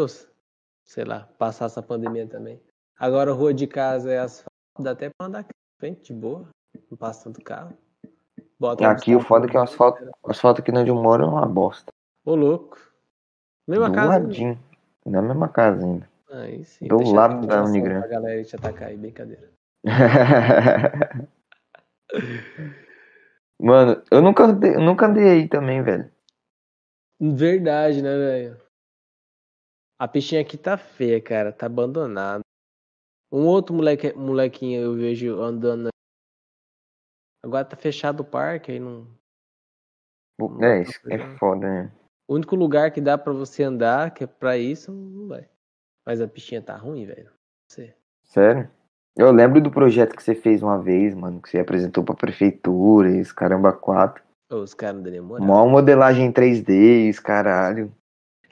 sei lá, passar essa pandemia também. Agora rua de casa é asfalto, dá até pra andar aqui frente, de boa. Não passa tanto carro. Bota aqui o foda é que o asfalto, o asfalto aqui onde eu moro é uma bosta. Ô louco. Mesma Do casa. Ladinho. Na mesma casa ainda. Aí sim. Do lado da Unigran. Pra galera te atacar aí, brincadeira. Mano, eu nunca, andei- eu nunca andei aí também, velho. Verdade, né, velho? A pistinha aqui tá feia, cara. Tá abandonada. Um outro moleque, molequinho eu vejo andando. Agora tá fechado o parque, aí não. É, isso é foda, né? O único lugar que dá pra você andar, que é pra isso, não vai. Mas a pistinha tá ruim, velho. Você. Sério? Eu lembro do projeto que você fez uma vez, mano, que você apresentou pra prefeitura, e esse caramba 4. Ô, os caras não demoram. Mó modelagem em 3D, esse caralho.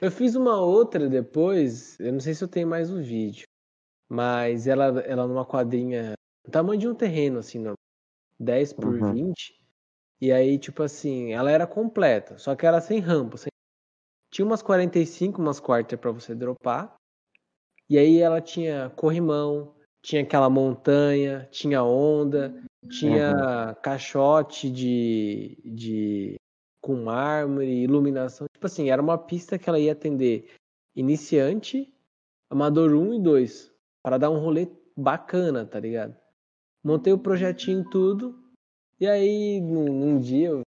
Eu fiz uma outra depois, eu não sei se eu tenho mais o vídeo, mas ela, ela numa quadrinha, tamanho de um terreno, assim, normal, 10 por Uhum. 20, e aí, tipo assim, ela era completa, só que era sem rampa, sem... tinha umas 45, umas quartas pra você dropar, e aí ela tinha corrimão, tinha aquela montanha, tinha onda, tinha caixote de, de com mármore, iluminação. Tipo assim, era uma pista que ela ia atender iniciante, amador 1 e 2, para dar um rolê bacana, tá ligado? Montei o projetinho tudo, e aí num, num dia eu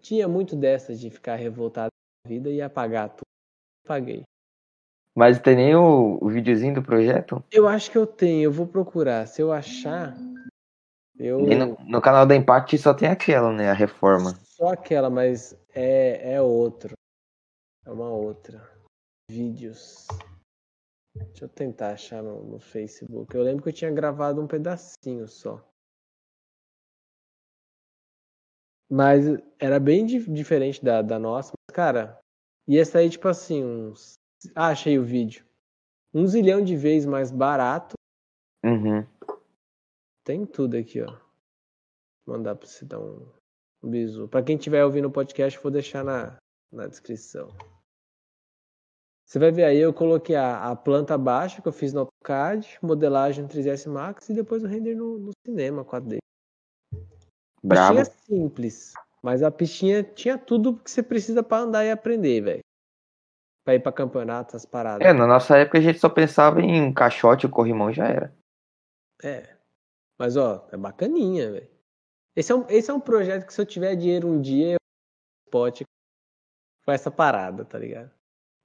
tinha muito dessas de ficar revoltado vida e apagar tudo. Apaguei. Mas tem nem o, o videozinho do projeto? Eu acho que eu tenho, eu vou procurar. Se eu achar, eu. E no, no canal da Impact só tem aquela, né? A reforma. Só aquela, mas é, é outro. É uma outra. Vídeos. Deixa eu tentar achar no, no Facebook. Eu lembro que eu tinha gravado um pedacinho só. Mas era bem di- diferente da, da nossa. Cara, ia sair tipo assim, uns. Ah, achei o vídeo. Um zilhão de vezes mais barato. Uhum. Tem tudo aqui, ó. Vou mandar pra você dar um, um bisu. Pra quem estiver ouvindo o podcast, vou deixar na, na descrição. Você vai ver aí, eu coloquei a, a planta baixa que eu fiz no AutoCAD, modelagem no 3ds Max e depois o render no, no cinema 4D. Brabo. Pistinha simples, mas a pistinha tinha tudo que você precisa pra andar e aprender, velho. Pra ir pra campeonato, as paradas. É, na nossa época a gente só pensava em um caixote e corrimão já era. É. Mas, ó, é bacaninha, velho. Esse, é um, esse é um projeto que se eu tiver dinheiro um dia, eu pode com essa parada, tá ligado?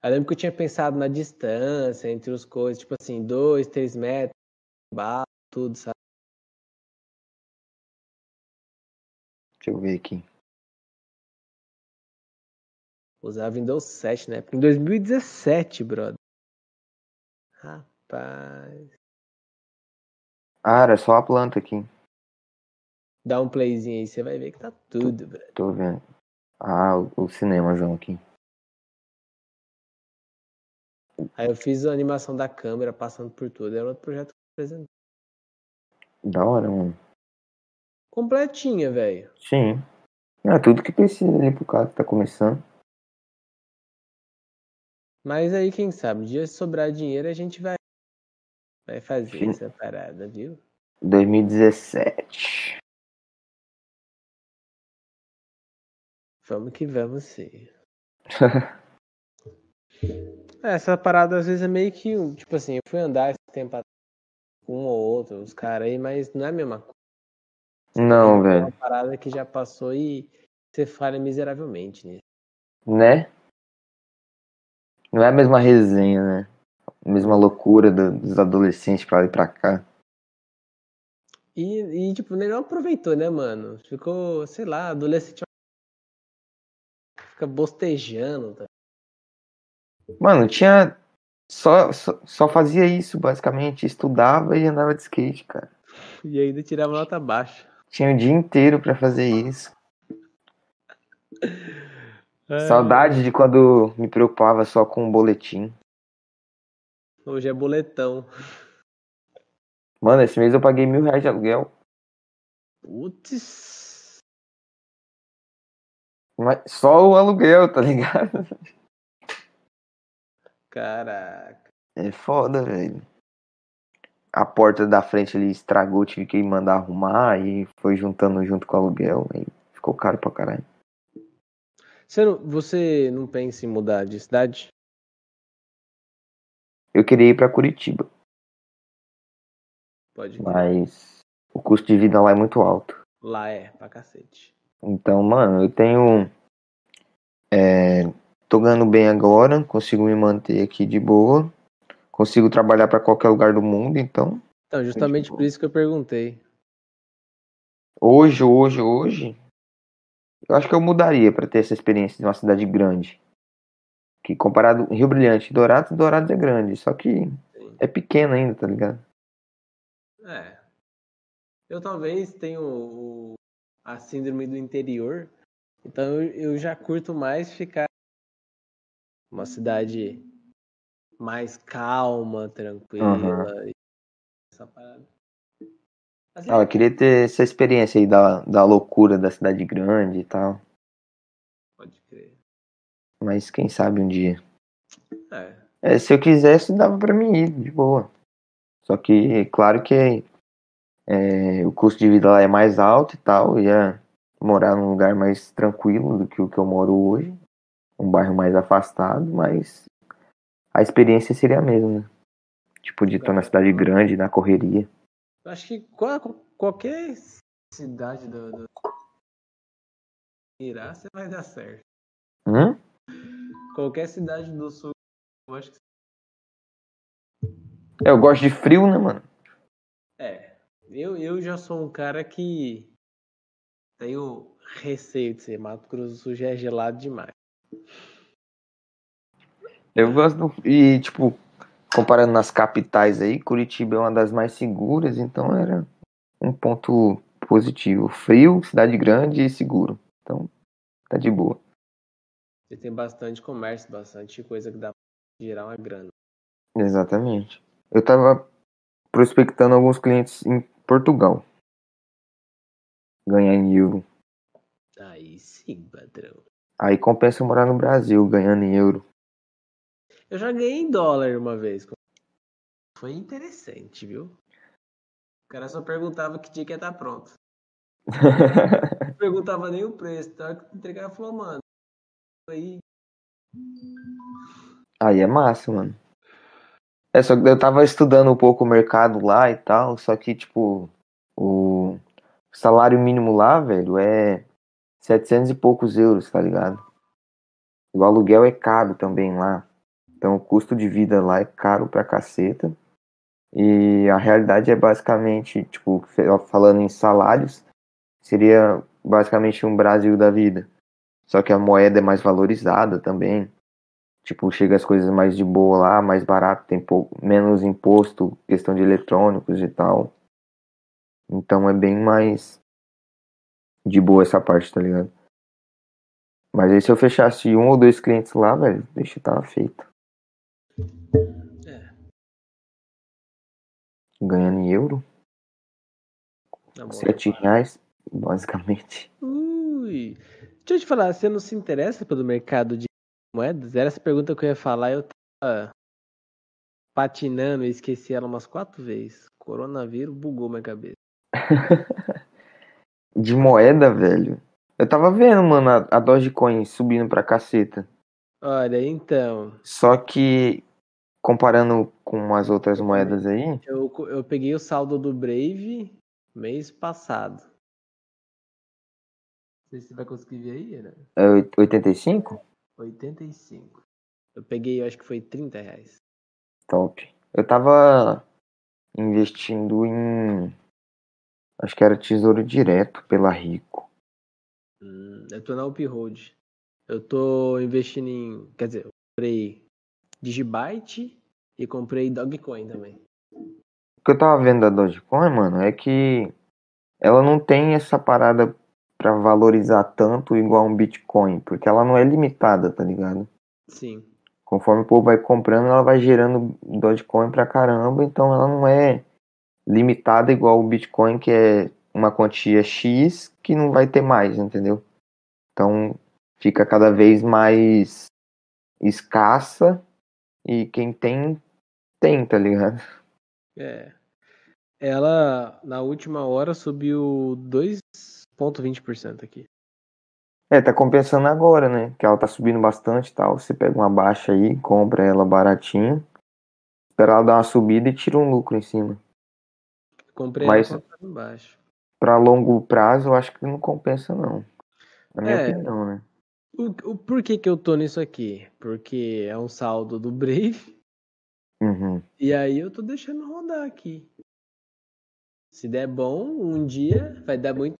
Eu lembro que eu tinha pensado na distância entre os coisas, tipo assim, dois, três metros, bala, tudo, sabe? Deixa eu ver aqui. Usar Windows 7 na época. Em 2017, brother. Rapaz. Ah, era só a planta aqui. Dá um playzinho aí, você vai ver que tá tudo, brother. Tô vendo. Ah, o, o cinemazão aqui. Aí eu fiz a animação da câmera passando por tudo. Era outro projeto que eu apresentei. Da hora, mano. Completinha, velho. Sim. É tudo que precisa ali pro cara que tá começando. Mas aí, quem sabe, um dia se sobrar dinheiro, a gente vai, vai fazer Sim. essa parada, viu? 2017. Vamos que vamos sim. É, Essa parada às vezes é meio que, tipo assim, eu fui andar esse tempo atrás com um ou outro, os caras aí, mas não é a mesma coisa. Não, É velho. uma parada que já passou e você falha miseravelmente nisso. Né? Não é a mesma resenha, né? A mesma loucura do- dos adolescentes pra lá e pra cá. E, e tipo, nem não aproveitou, né, mano? Ficou, sei lá, adolescente fica bostejando, tá? Mano, tinha. Só, só, só fazia isso, basicamente. Estudava e andava de skate, cara. E ainda tirava nota baixa. Tinha o dia inteiro pra fazer isso. Ai, Saudade de quando me preocupava só com o boletim. Hoje é boletão. Mano, esse mês eu paguei mil reais de aluguel. Putz. Mas só o aluguel, tá ligado? Caraca. É foda, velho. A porta da frente ali estragou, tive que mandar arrumar e foi juntando junto com o aluguel. Aí ficou caro pra caralho. Você não, você não pensa em mudar de cidade? eu queria ir para Curitiba. Pode Mas o custo de vida lá é muito alto. Lá é, pra cacete. Então, mano, eu tenho. É, tô ganhando bem agora, consigo me manter aqui de boa. Consigo trabalhar para qualquer lugar do mundo, então. Então, justamente por isso que eu perguntei. Hoje, hoje, hoje, eu acho que eu mudaria para ter essa experiência de uma cidade grande. Que comparado Rio Brilhante e Dourados, Dourados é grande, só que Sim. é pequeno ainda, tá ligado? É. Eu talvez tenha o, a síndrome do interior. Então eu, eu já curto mais ficar uma cidade mais calma, tranquila. Uhum. Essa parada. Mas Ah, eu queria ter essa experiência aí da, da loucura da cidade grande e tal. pode crer. Mas quem sabe um dia. É. É, se eu quisesse, dava pra mim ir, de boa. Só que, claro que é, o custo de vida lá é mais alto e tal. Ia morar num lugar mais tranquilo do que o que eu moro hoje. Um bairro mais afastado, mas a experiência seria a mesma, né? Tipo, de estar na cidade grande, na correria. Acho que qual- qualquer cidade do, do Irá, você vai dar certo. Hum? Qualquer cidade do sul, eu acho que É, Eu gosto de frio, né, mano? É, eu, eu já sou um cara que tenho receio de ser. Mato Grosso do Sul já é gelado demais. Eu gosto do... E, tipo, comparando nas capitais aí, Curitiba é uma das mais seguras, então era um ponto positivo. Frio, cidade grande e seguro. Então, tá de boa. Você tem bastante comércio, bastante coisa que dá pra gerar uma grana. Exatamente. Eu tava prospectando alguns clientes em Portugal. Ganhar em euro. Aí sim, patrão. Aí compensa morar no Brasil, ganhando em euro. Eu já ganhei em dólar uma vez. Foi interessante, viu? O cara só perguntava que dia que ia estar pronto. Não perguntava nem o preço. Na hora que entregava, falou, mano. Aí, Aí é massa, mano. É, só que eu tava estudando um pouco o mercado lá e tal, só que, tipo, o salário mínimo lá, velho, é 700 e poucos euros, tá ligado? O aluguel é caro também lá. Então o custo de vida lá é caro pra caceta. E a realidade é basicamente, tipo, falando em salários, seria basicamente um Brasil da vida. Só que a moeda é mais valorizada também. Tipo, chega as coisas mais de boa lá, mais barato, tem pouco, menos imposto, questão de eletrônicos e tal. Então é bem mais de boa essa parte, tá ligado? Mas aí se eu fechasse um ou dois clientes lá, velho, deixa tava feito. É. Ganhando em euro, sete reais, basicamente. Ui. Deixa eu te falar, você não se interessa pelo mercado de moedas? Era essa pergunta que eu ia falar, eu tava patinando e esqueci ela umas quatro vezes. Coronavírus bugou minha cabeça. De moeda, velho. Eu tava vendo, mano, a, a Dogecoin subindo pra caceta. Olha, então, Só que, comparando com as outras moedas aí, eu, eu peguei o saldo do Brave mês passado. Não sei se você vai conseguir ver aí, né? é oit- 85? 85. Eu peguei, eu acho que foi 30 reais. Top. Eu tava investindo em. Acho que era tesouro direto pela Rico. Hum, eu tô na Uphold. Eu tô investindo em. Quer dizer, eu comprei Digibyte e comprei Dogecoin também. O que eu tava vendo da Dogecoin, mano, é que ela não tem essa parada pra valorizar tanto igual um Bitcoin, porque ela não é limitada, tá ligado? Sim. Conforme o povo vai comprando, ela vai gerando Dogecoin pra caramba, então ela não é limitada igual o Bitcoin, que é uma quantia X que não vai ter mais, entendeu? Então fica cada vez mais escassa e quem tem, tem, tá ligado? É. Ela, na última hora, subiu 2,20% aqui. É, tá compensando agora, né? Que ela tá subindo bastante e tal. Você pega uma baixa aí, compra ela baratinho. Espera ela dar uma subida e tira um lucro em cima. Comprei Mas- ela embaixo. Pra longo prazo, eu acho que não compensa, não. Na minha É. opinião, né? O, o, por que que eu tô nisso aqui? Porque é um saldo do Brave. Uhum. E aí eu tô deixando rodar aqui. Se der bom, um dia vai dar muito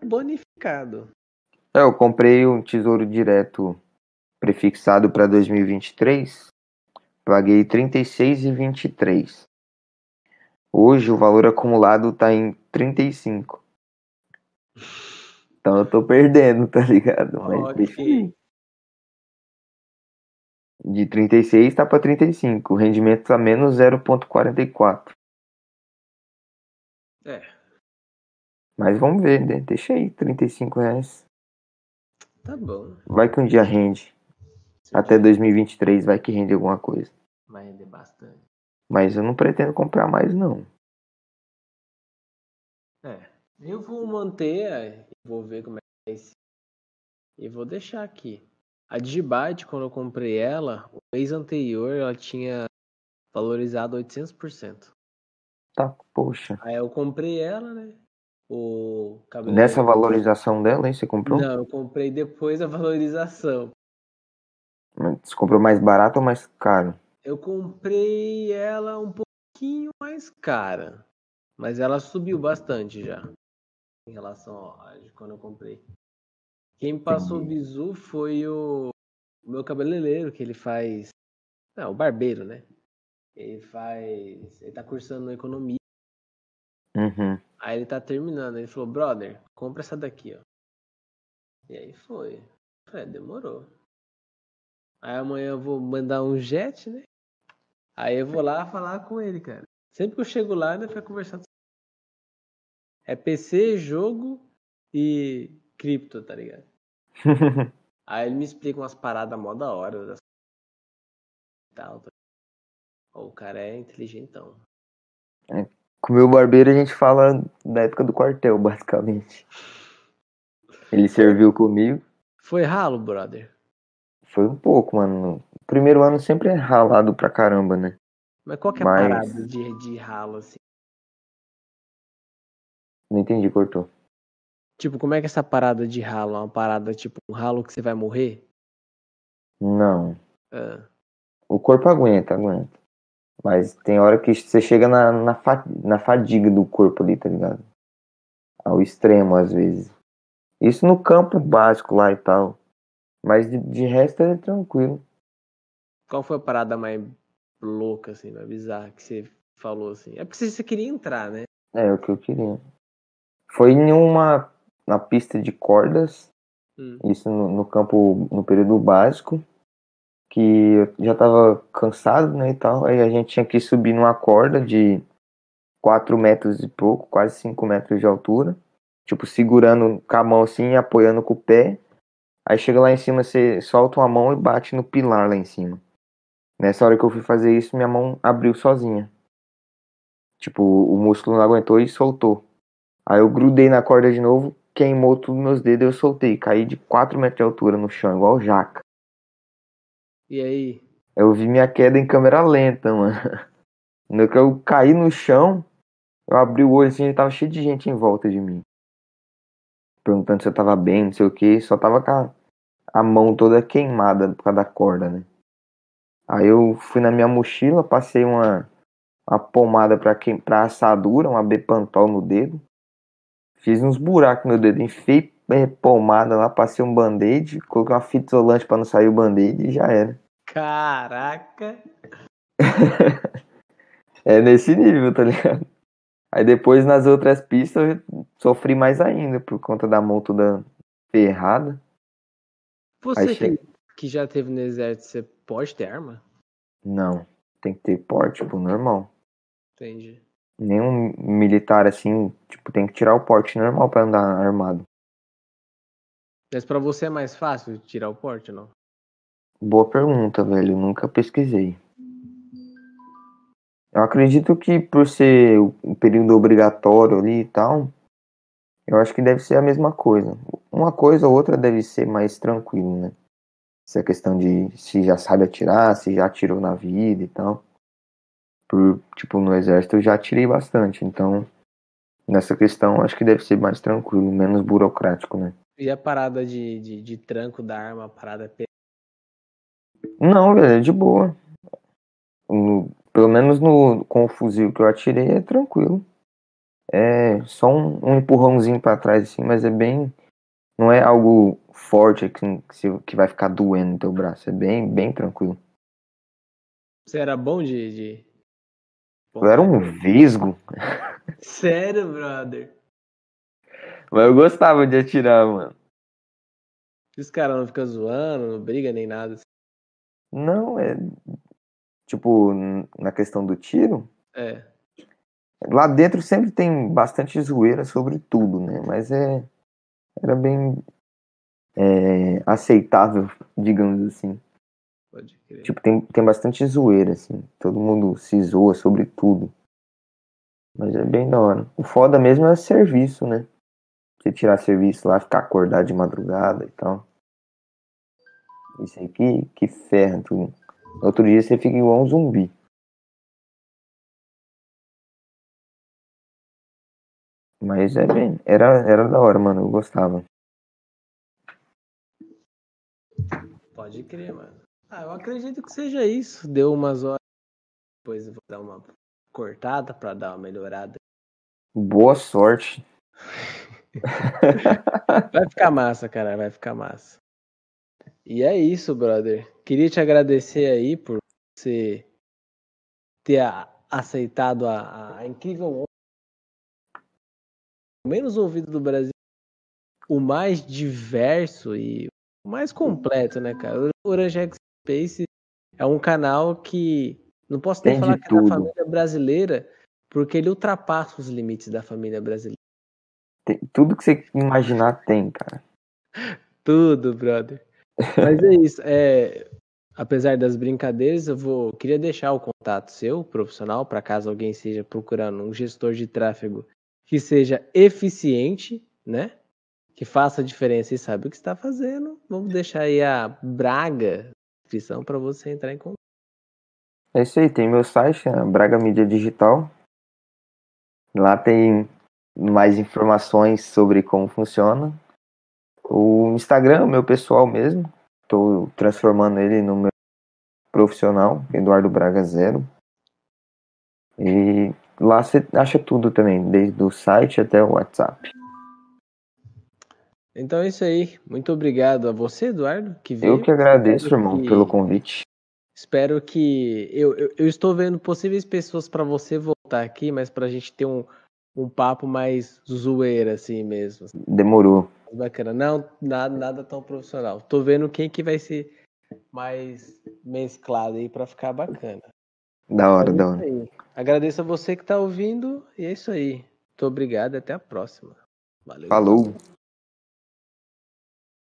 bonificado. É, eu comprei um tesouro direto prefixado para 2023. Paguei R$ 36,23. Hoje o valor acumulado tá em 35. Então eu tô perdendo, tá ligado? Mas deixa aí. Ok. De 36 tá para 35. O rendimento tá menos 0,44. É, Mas vamos ver, né? Deixa aí, 35 reais. tá bom. Vai que um dia rende. Até 2023 vai que rende alguma coisa. Vai render bastante. Mas eu não pretendo comprar mais, não. É, eu vou manter, vou ver como é que é esse. E vou deixar aqui. A Digibyte, quando eu comprei ela, o mês anterior ela tinha valorizado 800%. Tá, poxa. Aí eu comprei ela, né? O cabelo. Nessa valorização dela, hein? Você comprou? Não, eu comprei depois da valorização. Você comprou mais barato ou mais caro? Eu comprei ela um pouquinho mais cara. Mas ela subiu bastante já. Em relação a quando eu comprei. Quem me passou o bizu foi o, meu cabeleireiro, que ele faz. Não, o barbeiro, né? Ele faz. Ele tá cursando economia. Uhum. Aí ele tá terminando. Ele falou, brother, compra essa daqui, ó. E aí foi. Eu Falei, "É, demorou. Aí amanhã eu vou mandar um jet, né? Aí eu vou lá falar com ele, cara. Sempre que eu chego lá, ainda fica conversando. É PC, jogo e cripto, tá ligado? Aí ele me explica umas paradas mó da hora. Das... Tal, tá? O cara é inteligentão. Com o meu barbeiro a gente fala da época do quartel, basicamente. Ele serviu comigo. Foi ralo, brother. Foi um pouco, mano. O primeiro ano sempre é ralado pra caramba, né? Mas qual que é a Mas- parada de, de ralo, assim? Não entendi, cortou. Tipo, como é que é essa parada de ralo? É uma parada, tipo, um ralo que você vai morrer? Não. Ah, O corpo aguenta, aguenta. Mas tem hora que você chega na, na, fa- na fadiga do corpo ali, tá ligado? Ao extremo, às vezes. Isso no campo básico lá e tal. Mas de, de resto é tranquilo. qual foi a parada mais louca, assim, mais bizarra que você falou, assim? É porque você, você queria entrar, né? É o que eu queria. Foi em uma na pista de cordas, Hum. isso no, no campo, no período básico, que eu já tava cansado, né, e tal. Aí a gente tinha que subir numa corda de 4 metros e pouco, quase 5 metros de altura. Tipo, segurando com a mão assim, apoiando com o pé. Aí chega lá em cima, você solta uma mão e bate no pilar lá em cima. Nessa hora que eu fui fazer isso, minha mão abriu sozinha. Tipo, o músculo não aguentou e soltou. Aí eu grudei na corda de novo, queimou tudo meus dedos e eu soltei. Caí de 4 metros de altura no chão, igual jaca. E aí? Eu vi minha queda em câmera lenta, mano. No que eu caí no chão, eu abri o olho assim e tava cheio de gente em volta de mim. Perguntando se eu tava bem, não sei o que. Só tava com a, a mão toda queimada por causa da corda, né? Aí eu fui na minha mochila, passei uma, uma pomada pra, queim, pra assadura, uma Bepantol no dedo. Fiz uns buracos no meu dedo, enfiei é, pomada lá, passei um band-aid, coloquei uma fita isolante pra não sair o band-aid e já era. Caraca! É nesse nível, tá ligado? Aí depois nas outras pistas eu sofri mais ainda por conta da mão toda ferrada. Você Aí chega- que já teve no exército, você pode ter arma? Não, tem que ter porte, tipo, normal. Entendi. Nenhum militar assim, tipo, tem que tirar o porte normal pra andar armado. Mas pra você é mais fácil tirar o porte, não? Boa pergunta, velho. Nunca pesquisei. Eu acredito que por ser o período obrigatório ali e tal, eu acho que deve ser a mesma coisa. Uma coisa ou outra deve ser mais tranquilo, né? Essa questão de se já sabe atirar, se já atirou na vida e tal. Por, tipo, no exército eu já tirei bastante, então nessa questão acho que deve ser mais tranquilo, menos burocrático, né? E a parada de, de, de tranco da arma, a parada Não, velho, é de boa. No, pelo menos no, com o fuzil que eu atirei é tranquilo. É só um, um empurrãozinho para trás, assim, mas é bem. Não é algo forte que, que vai ficar doendo no teu braço. É bem, bem tranquilo. Você era bom de. de... Eu era um visgo. Sério, brother? Mas eu gostava de atirar, mano. Os caras não ficam zoando, não briga nem nada. Assim. Não, é. Tipo, na questão do tiro. É. Lá dentro sempre tem bastante zoeira sobre tudo, né? Mas é. Era bem. É, aceitável, digamos assim. Pode crer. Tipo, tem, tem bastante zoeira, assim. Todo mundo se zoa sobre tudo. Mas é bem da hora. O foda mesmo é serviço, né? Você tirar serviço lá, ficar acordado de madrugada e tal. Isso aí que, que ferra tudo. Outro dia você fica igual um zumbi. Mas é bem. Era, era da hora, mano. Eu gostava. Pode crer, mano. Ah, eu acredito que seja isso. Deu umas horas. Depois vou dar uma cortada pra dar uma melhorada. Boa sorte. vai ficar massa, cara. Vai ficar massa. E é isso, brother. Queria te agradecer aí por você ter aceitado a, a incrível menos ouvido do Brasil, o mais diverso e o mais completo, né, cara? O Orange X Space é um canal que não posso nem falar que é da família brasileira, porque ele ultrapassa os limites da família brasileira. Tem, tudo que você imaginar tem, cara. tudo, brother. Mas é isso. É, apesar das brincadeiras, eu vou queria deixar o contato seu, profissional, para caso alguém esteja procurando um gestor de tráfego que seja eficiente, né? Que faça a diferença e sabe o que está fazendo. Vamos deixar aí a Braga descrição para você entrar em contato. É isso aí, tem meu site, Braga Mídia Digital. Lá tem mais informações sobre como funciona. O Instagram, meu pessoal mesmo. Estou transformando ele no meu profissional, Eduardo Braga Zero. E lá você acha tudo também, desde o site até o WhatsApp. Então é isso aí. Muito obrigado a você, Eduardo, que veio. Eu que agradeço, irmão, que... pelo convite. Espero que. Eu, eu, eu estou vendo possíveis pessoas para você voltar aqui, mas para a gente ter um, um papo mais zoeira, assim mesmo. Demorou. Bacana. Não, nada, nada tão profissional. Tô vendo quem que vai ser mais mesclado aí para ficar bacana. Da hora, é da hora. Aí. Agradeço a você que tá ouvindo e é isso aí. Muito obrigado e até a próxima. Valeu. Falou.